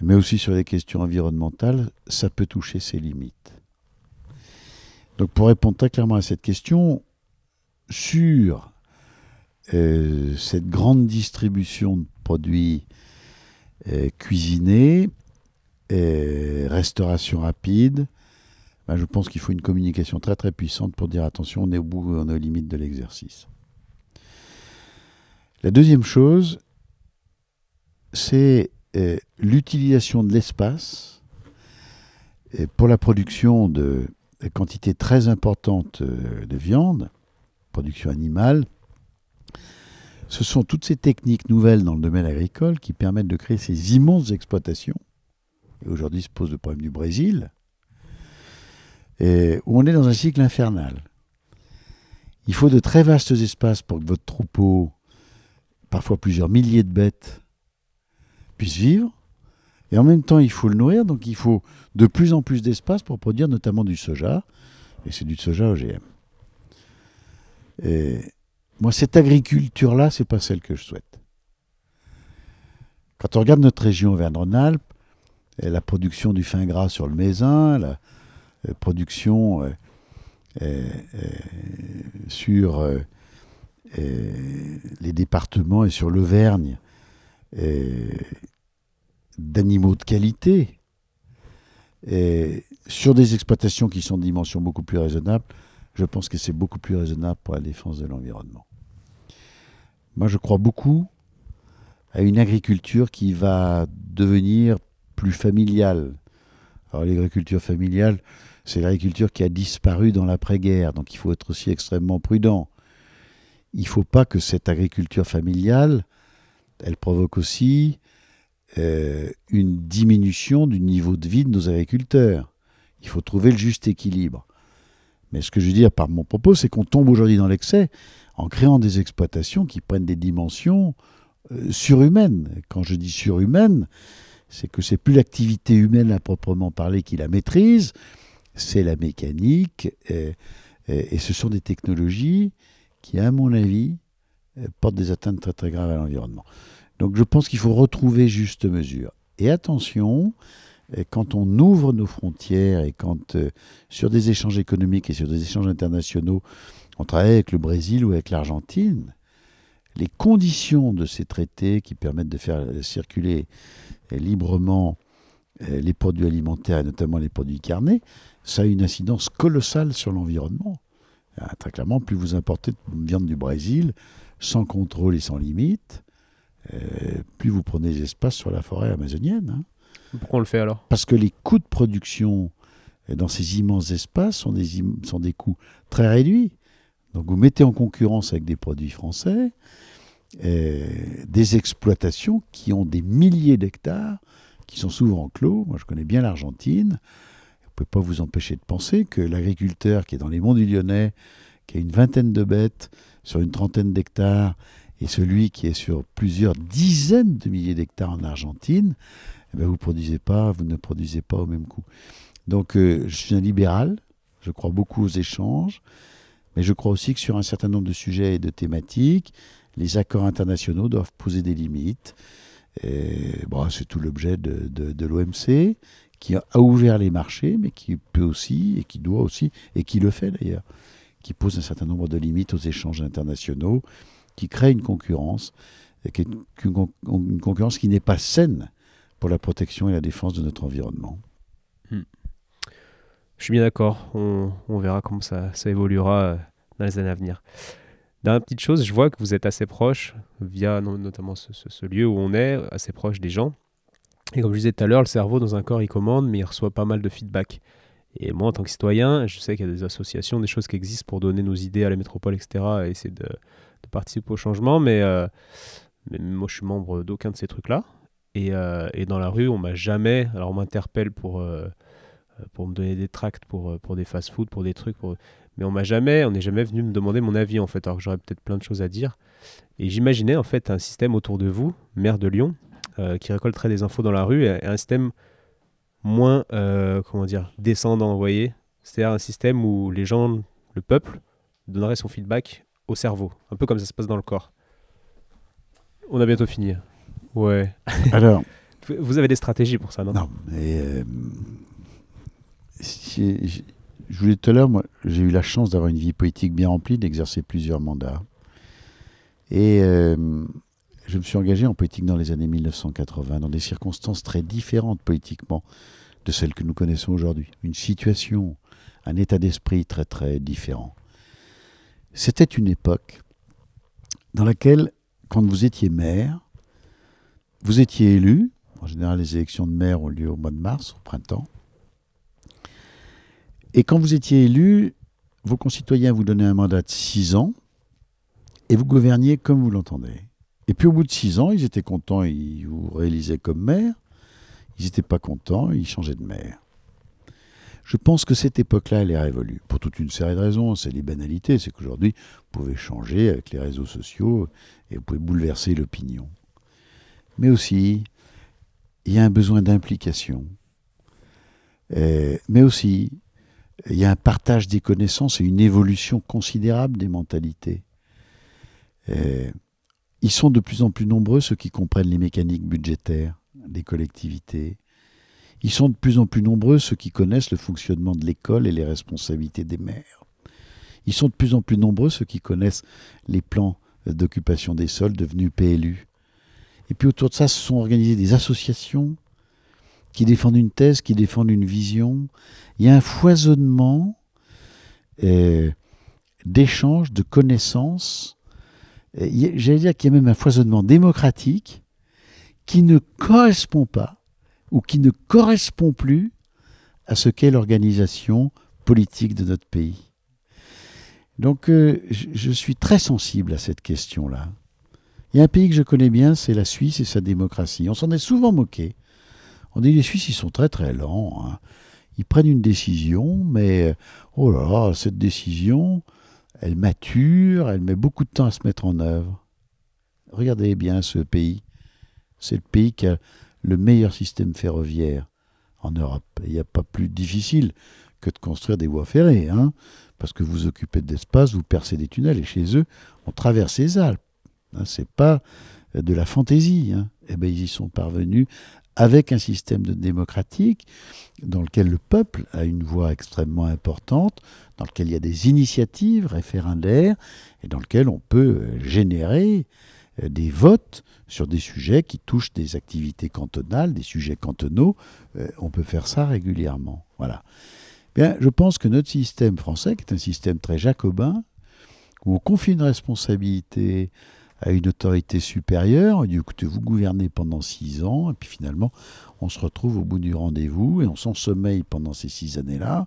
mais aussi sur les questions environnementales, ça peut toucher ses limites. Donc pour répondre très clairement à cette question, sur euh, cette grande distribution de produits euh, cuisinés, restauration rapide, ben, je pense qu'il faut une communication très très puissante pour dire attention, on est au bout, on est aux limites de l'exercice. La deuxième chose, c'est euh, l'utilisation de l'espace pour la production de, quantités très importantes euh, de viande, production animale. Ce sont toutes ces techniques nouvelles dans le domaine agricole qui permettent de créer ces immenses exploitations. Et aujourd'hui se pose le problème du Brésil où on est dans un cycle infernal. Il faut de très vastes espaces pour que votre troupeau, parfois plusieurs milliers de bêtes, puisse vivre. Et en même temps, il faut le nourrir, donc il faut de plus en plus d'espace pour produire notamment du soja. Et c'est du soja OGM. Et moi, cette agriculture-là, c'est pas celle que je souhaite. Quand on regarde notre région Auvergne-Rhône-Alpes, la production du fin gras sur le Mézin, la, euh, production euh, euh, sur les départements et sur l'Auvergne d'animaux de qualité, et sur des exploitations qui sont de dimensions beaucoup plus raisonnables, je pense que c'est beaucoup plus raisonnable pour la défense de l'environnement. Moi, je crois beaucoup à une agriculture qui va devenir plus familiale. Alors l'agriculture familiale, c'est l'agriculture qui a disparu dans l'après-guerre, donc il faut être aussi extrêmement prudent. Il ne faut pas que cette agriculture familiale, elle provoque aussi euh, une diminution du niveau de vie de nos agriculteurs. Il faut trouver le juste équilibre. Mais ce que je veux dire par mon propos, c'est qu'on tombe aujourd'hui dans l'excès en créant des exploitations qui prennent des dimensions euh, surhumaines. Quand je dis surhumaines, c'est que c'est plus l'activité humaine à proprement parler qui la maîtrise, c'est la mécanique, et, ce sont des technologies qui, à mon avis, euh, portent des atteintes très très graves à l'environnement. Donc je pense qu'il faut retrouver juste mesure. Et attention, euh, quand on ouvre nos frontières et quand euh, sur des échanges économiques et sur des échanges internationaux, on travaille avec le Brésil ou avec l'Argentine, les conditions de ces traités qui permettent de faire circuler librement les produits alimentaires et notamment les produits carnés ça a une incidence colossale sur l'environnement. Ah, très clairement, plus vous importez de viande du Brésil, sans contrôle et sans limite, euh, plus vous prenez des espaces sur la forêt amazonienne. Hein. Pourquoi on le fait alors? Parce que les coûts de production dans ces immenses espaces sont des, sont des coûts très réduits. Donc vous mettez en concurrence avec des produits français euh, des exploitations qui ont des milliers d'hectares, qui sont souvent clos. Moi je connais bien l'Argentine ne pouvez pas vous empêcher de penser que l'agriculteur qui est dans les monts du Lyonnais, qui a une vingtaine de bêtes sur une trentaine d'hectares, et celui qui est sur plusieurs dizaines de milliers d'hectares en Argentine, eh bien vous produisez pas, vous ne produisez pas au même coup. Donc euh, je suis un libéral, Je crois beaucoup aux échanges. Mais je crois aussi que sur un certain nombre de sujets et de thématiques, les accords internationaux doivent poser des limites. C'est tout l'objet de, l'OMC, qui a ouvert les marchés, mais qui peut aussi, et qui doit aussi, et qui le fait d'ailleurs, qui pose un certain nombre de limites aux échanges internationaux, qui crée une concurrence, et qui une, concurrence qui n'est pas saine pour la protection et la défense de notre environnement. Hmm. Je suis bien d'accord. On, verra comment ça, évoluera euh, dans les années à venir. Dernière petite chose, je vois que vous êtes assez proche, via notamment ce, lieu où on est, assez proche des gens. Et comme je disais tout à l'heure, le cerveau dans un corps, il commande, mais il reçoit pas mal de feedback. Et moi, en tant que citoyen, je sais qu'il y a des associations, des choses qui existent pour donner nos idées à la métropole, etc., et essayer de, participer au changement, mais, euh, mais, moi, je suis membre d'aucun de ces trucs-là. Et, euh, et, dans la rue, on m'a jamais. Alors, on m'interpelle pour, pour me donner des tracts pour, pour des fast-food, pour des trucs. Pour, mais on m'a jamais, on n'est jamais venu me demander mon avis en fait, alors que j'aurais peut-être plein de choses à dire. Et j'imaginais en fait un système autour de vous, maire de Lyon, euh, qui récolterait des infos dans la rue, et un système moins, euh, comment dire, descendant, vous voyez C'est-à-dire un système où les gens, le peuple, donnerait son feedback au cerveau, un peu comme ça se passe dans le corps. On a bientôt fini. Ouais. Alors. vous avez des stratégies pour ça, non? Non, mais. Euh, je vous l'ai dit tout à l'heure, j'ai eu la chance d'avoir une vie politique bien remplie, d'exercer plusieurs mandats. Et euh, je me suis engagé en politique dans les années 1980, dans des circonstances très différentes politiquement de celles que nous connaissons aujourd'hui. Une situation, un état d'esprit très très différent. C'était une époque dans laquelle, quand vous étiez maire, vous étiez élu. En général, les élections de maire ont lieu au mois de mars, au printemps. Et quand vous étiez élu, vos concitoyens vous donnaient un mandat de six ans et vous gouverniez comme vous l'entendez. Et puis au bout de six ans, ils étaient contents, ils vous réalisaient comme maire. Ils n'étaient pas contents, ils changeaient de maire. Je pense que cette époque-là, elle est révolue. Pour toute une série de raisons. C'est les banalités. C'est qu'aujourd'hui, vous pouvez changer avec les réseaux sociaux et vous pouvez bouleverser l'opinion. Mais aussi, il y a un besoin d'implication. Mais aussi, il y a un partage des connaissances et une évolution considérable des mentalités. ils sont de plus en plus nombreux ceux qui comprennent les mécaniques budgétaires des collectivités. Ils sont de plus en plus nombreux ceux qui connaissent le fonctionnement de l'école et les responsabilités des maires. Ils sont de plus en plus nombreux ceux qui connaissent les plans d'occupation des sols devenus PLU. Et puis autour de ça se sont organisées des associations qui défendent une thèse, qui défendent une vision. Il y a un foisonnement euh, d'échanges, de connaissances. J'allais dire qu'il y a même un foisonnement démocratique qui ne correspond pas ou qui ne correspond plus à ce qu'est l'organisation politique de notre pays. Donc euh, je suis très sensible à cette question-là. Il y a un pays que je connais bien, c'est la Suisse et sa démocratie. On s'en est souvent moqué. On dit les Suisses, ils sont très très lents. Hein. Ils prennent une décision, mais oh là là, cette décision, elle mature, elle met beaucoup de temps à se mettre en œuvre. Regardez bien ce pays. C'est le pays qui a le meilleur système ferroviaire en Europe. Il n'y a pas plus difficile que de construire des voies ferrées, hein, parce que vous occupez d'espace, vous percez des tunnels, et chez eux, on traverse les Alpes. Hein, c'est pas de la fantaisie. Hein. Eh ben, ils y sont parvenus avec un système démocratique dans lequel le peuple a une voix extrêmement importante, dans lequel il y a des initiatives référendaires et dans lequel on peut euh, générer euh, des votes sur des sujets qui touchent des activités cantonales, des sujets cantonaux. Euh, on peut faire ça régulièrement. Voilà. Bien, je pense que notre système français, qui est un système très jacobin, où on confie une responsabilité à une autorité supérieure. On dit vous gouvernez pendant six ans, et puis finalement, on se retrouve au bout du rendez-vous et on s'en sommeille pendant ces six années-là.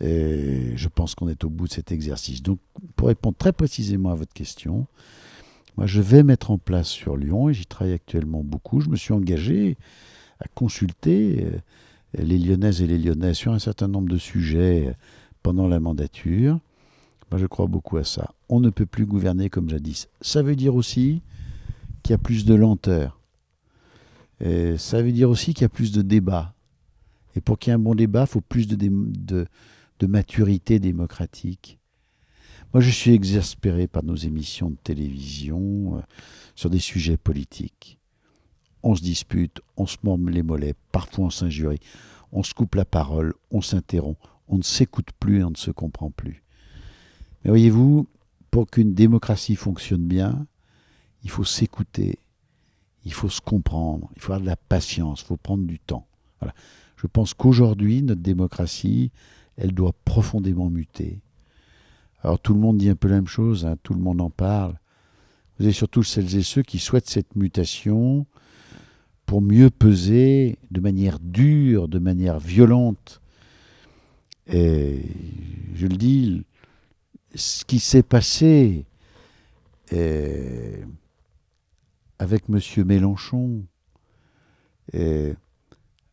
Et je pense qu'on est au bout de cet exercice. Donc, pour répondre très précisément à votre question, moi, je vais mettre en place sur Lyon, et j'y travaille actuellement beaucoup. Je me suis engagé à consulter euh, les Lyonnaises et les Lyonnais sur un certain nombre de sujets pendant la mandature je crois beaucoup à ça. On ne peut plus gouverner comme jadis. Ça veut dire aussi qu'il y a plus de lenteur. ça veut dire aussi qu'il y a plus de débat. Et pour qu'il y ait un bon débat, il faut plus de, de maturité démocratique. Moi, je suis exaspéré par nos émissions de télévision euh, sur des sujets politiques. On se dispute, on se mord les mollets, parfois on s'injurie, on se coupe la parole, on s'interrompt, on ne s'écoute plus et on ne se comprend plus. Mais voyez-vous, pour qu'une démocratie fonctionne bien, il faut s'écouter, il faut se comprendre, il faut avoir de la patience, il faut prendre du temps. Je pense qu'aujourd'hui, notre démocratie, elle doit profondément muter. Alors tout le monde dit un peu la même chose, hein, tout le monde en parle. Vous avez surtout celles et ceux qui souhaitent cette mutation pour mieux peser de manière dure, de manière violente. Et je le dis, ce qui s'est passé avec M. Mélenchon,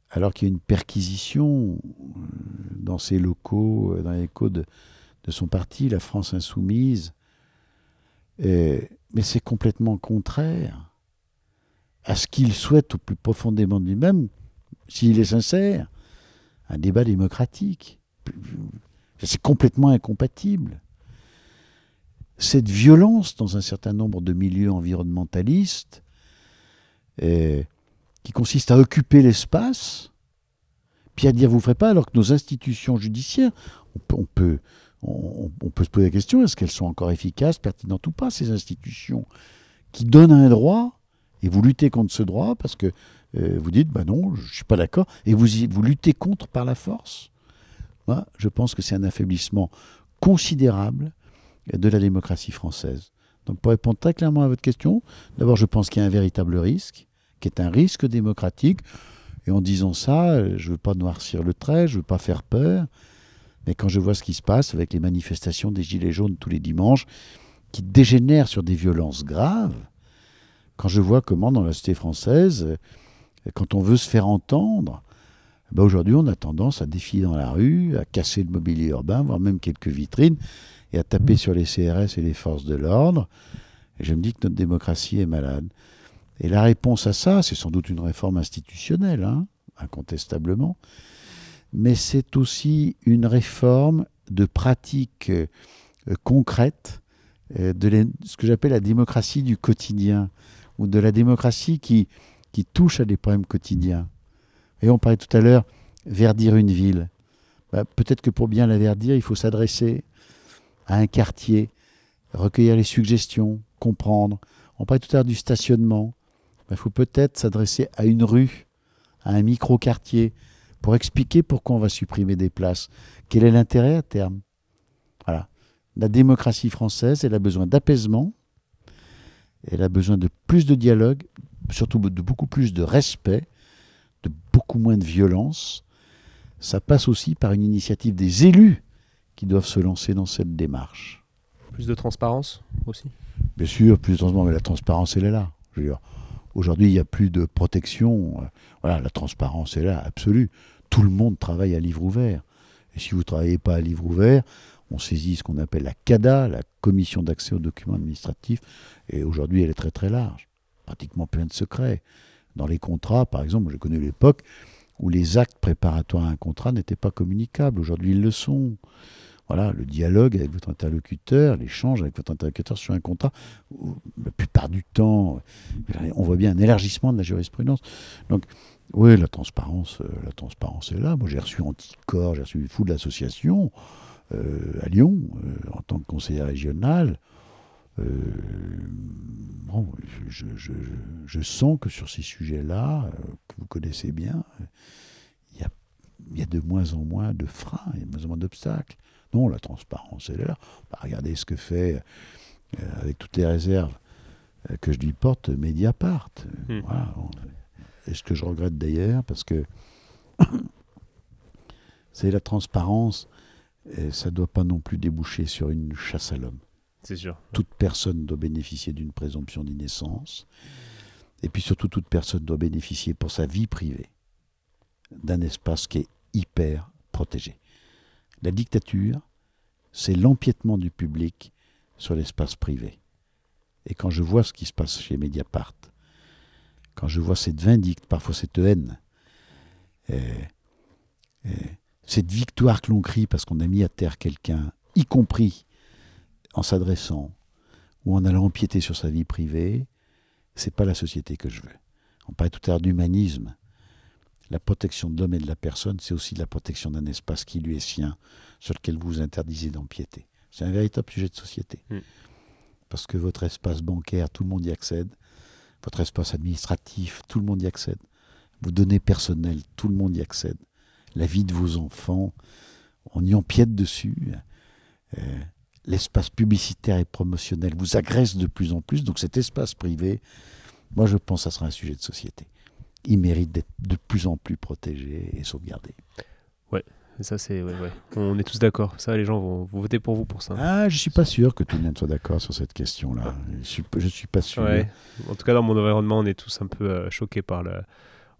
alors qu'il y a une perquisition dans ses locaux, dans les locaux de, son parti, la France insoumise, mais c'est complètement contraire à ce qu'il souhaite au plus profondément de lui-même, s'il est sincère, un débat démocratique. C'est complètement incompatible cette violence dans un certain nombre de milieux environnementalistes, euh, qui consiste à occuper l'espace, puis à dire vous ne ferez pas, alors que nos institutions judiciaires, on peut, se poser la question, est-ce qu'elles sont encore efficaces, pertinentes ou pas, ces institutions qui donnent un droit, et vous luttez contre ce droit parce que euh, vous dites, bah non, je ne suis pas d'accord, et vous, luttez contre par la force? Je pense que c'est un affaiblissement considérable de la démocratie française. Donc pour répondre très clairement à votre question, d'abord je pense qu'il y a un véritable risque, qui est un risque démocratique. Et en disant ça, je ne veux pas noircir le trait, je ne veux pas faire peur. Mais quand je vois ce qui se passe avec les manifestations des Gilets jaunes tous les dimanches, qui dégénèrent sur des violences graves, quand je vois comment dans la cité française, quand on veut se faire entendre, ben aujourd'hui on a tendance à défiler dans la rue, à casser le mobilier urbain, voire même quelques vitrines et à taper sur les CRS et les forces de l'ordre. Je me dis que notre démocratie est malade. Et la réponse à ça, c'est sans doute une réforme institutionnelle, hein, incontestablement, mais c'est aussi une réforme de pratiques euh, concrètes euh, de ce que j'appelle la démocratie du quotidien, ou de la démocratie qui, qui touche à des problèmes quotidiens. Et on parlait tout à l'heure, verdir une ville. Bah, peut-être que pour bien la verdir, il faut s'adresser à un quartier, recueillir les suggestions, comprendre. On parlait tout à l'heure du stationnement. Il faut peut-être s'adresser à une rue, à un micro-quartier, pour expliquer pourquoi on va supprimer des places. Quel est l'intérêt à terme? Voilà. La démocratie française, elle a besoin d'apaisement, elle a besoin de plus de dialogue, surtout de beaucoup plus de respect, de beaucoup moins de violence. Ça passe aussi par une initiative des élus qui doivent se lancer dans cette démarche. Plus de transparence aussi? Bien sûr, plus de transparence, mais la transparence, elle est là. Aujourd'hui, il n'y a plus de protection. Euh, voilà, la transparence est là, absolue. Tout le monde travaille à livre ouvert. Et si vous ne travaillez pas à livre ouvert, on saisit ce qu'on appelle la CADA, la Commission d'accès aux documents administratifs, et aujourd'hui, elle est très très large, pratiquement plein de secrets. Dans les contrats, par exemple, je connais l'époque où les actes préparatoires à un contrat n'étaient pas communicables. Aujourd'hui, ils le sont voilà, le dialogue avec votre interlocuteur, l'échange avec votre interlocuteur sur un contrat, la plupart du temps, on voit bien un élargissement de la jurisprudence. Donc, oui, la transparence, euh, la transparence est là. Moi, j'ai reçu Anticor, j'ai reçu fou de l'association euh, à Lyon, euh, en tant que conseiller régional. bon, je, sens que sur ces sujets-là, que vous connaissez bien, il y, y a, de moins en moins de freins, il y a de moins en moins d'obstacles. Non, la transparence, elle est là. On va regarder ce que fait, euh, avec toutes les réserves euh, que je lui porte, Mediapart. Hmm. Voilà. Et ce que je regrette d'ailleurs, parce que c'est la transparence, et ça ne doit pas non plus déboucher sur une chasse à l'homme. C'est sûr. Toute personne doit bénéficier d'une présomption d'innocence. Et puis surtout, toute personne doit bénéficier pour sa vie privée d'un espace qui est hyper protégé. La dictature, c'est l'empiètement du public sur l'espace privé. Et quand je vois ce qui se passe chez Mediapart, quand je vois cette vindicte, parfois cette haine, cette victoire que l'on crie parce qu'on a mis à terre quelqu'un, y compris en s'adressant ou en allant empiéter sur sa vie privée, c'est pas la société que je veux. On parlait tout à l'heure d'humanisme. La protection de l'homme et de la personne, c'est aussi la protection d'un espace qui lui est sien, sur lequel vous vous interdisez d'empiéter. C'est un véritable sujet de société. Mm. Parce que votre espace bancaire, tout le monde y accède. Votre espace administratif, tout le monde y accède. Vos données personnelles, tout le monde y accède. La vie de vos enfants, on y empiète dessus. Euh, L'espace publicitaire et promotionnel vous agresse de plus en plus. Donc cet espace privé, moi je pense que ça sera un sujet de société. Il mérite d'être de plus en plus protégé et sauvegardé. Ça, c'est. ouais, ouais. On est tous d'accord. Ça, les gens vont, vont voter pour vous pour ça. Ah, je suis pas sûr que tout le monde soit d'accord sur cette question-là. Je suis, je suis pas sûr. Ouais. En tout cas, dans mon environnement, on est tous un peu euh, choqués par le.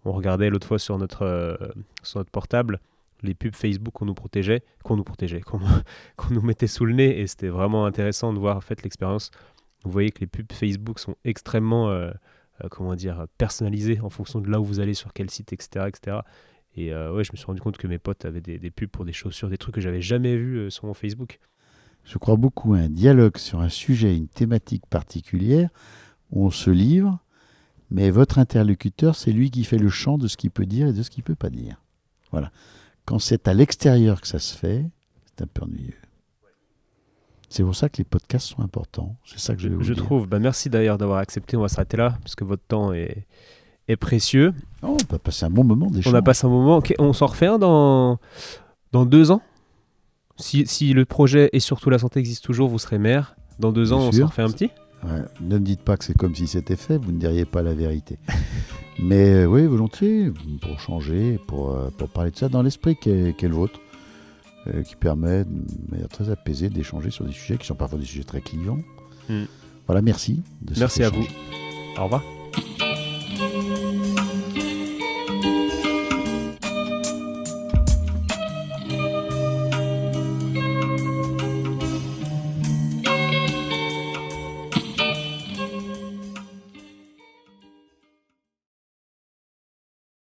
On regardait l'autre fois sur notre, euh, sur notre portable les pubs Facebook qu'on nous protégeait, qu'on nous protégeait, qu'on qu'on nous mettait sous le nez, et c'était vraiment intéressant de voir en fait l'expérience. Vous voyez que les pubs Facebook sont extrêmement, euh, comment dire, personnalisées en fonction de là où vous allez, sur quel site, etc., etc. Et euh, ouais, je me suis rendu compte que mes potes avaient des, des pubs pour des chaussures, des trucs que j'avais jamais vus euh, sur mon Facebook. Je crois beaucoup à un dialogue sur un sujet, une thématique particulière, où on se livre, mais votre interlocuteur, c'est lui qui fait le champ de ce qu'il peut dire et de ce qu'il ne peut pas dire. Voilà. Quand c'est à l'extérieur que ça se fait, c'est un peu ennuyeux. C'est pour ça que les podcasts sont importants. C'est ça que je vais vous Je dire. trouve. Bah, merci d'ailleurs d'avoir accepté. On va s'arrêter là parce que votre temps est, est précieux. Oh, on va passer un bon moment d'échange. On a passé un moment. On s'en refait un dans, dans deux ans? Si, si le projet et surtout la santé existe toujours, vous serez maire. Dans deux Bien ans, on s'en refait un petit? Ouais, ne me dites pas que c'est comme si c'était fait, vous ne diriez pas la vérité. Mais euh, oui, volontiers, pour changer, pour, euh, pour parler de ça dans l'esprit qui est, qui est le vôtre, euh, qui permet de manière très apaisée d'échanger sur des sujets qui sont parfois des sujets très clivants. Mm. Voilà, merci. de Merci à vous. Au revoir.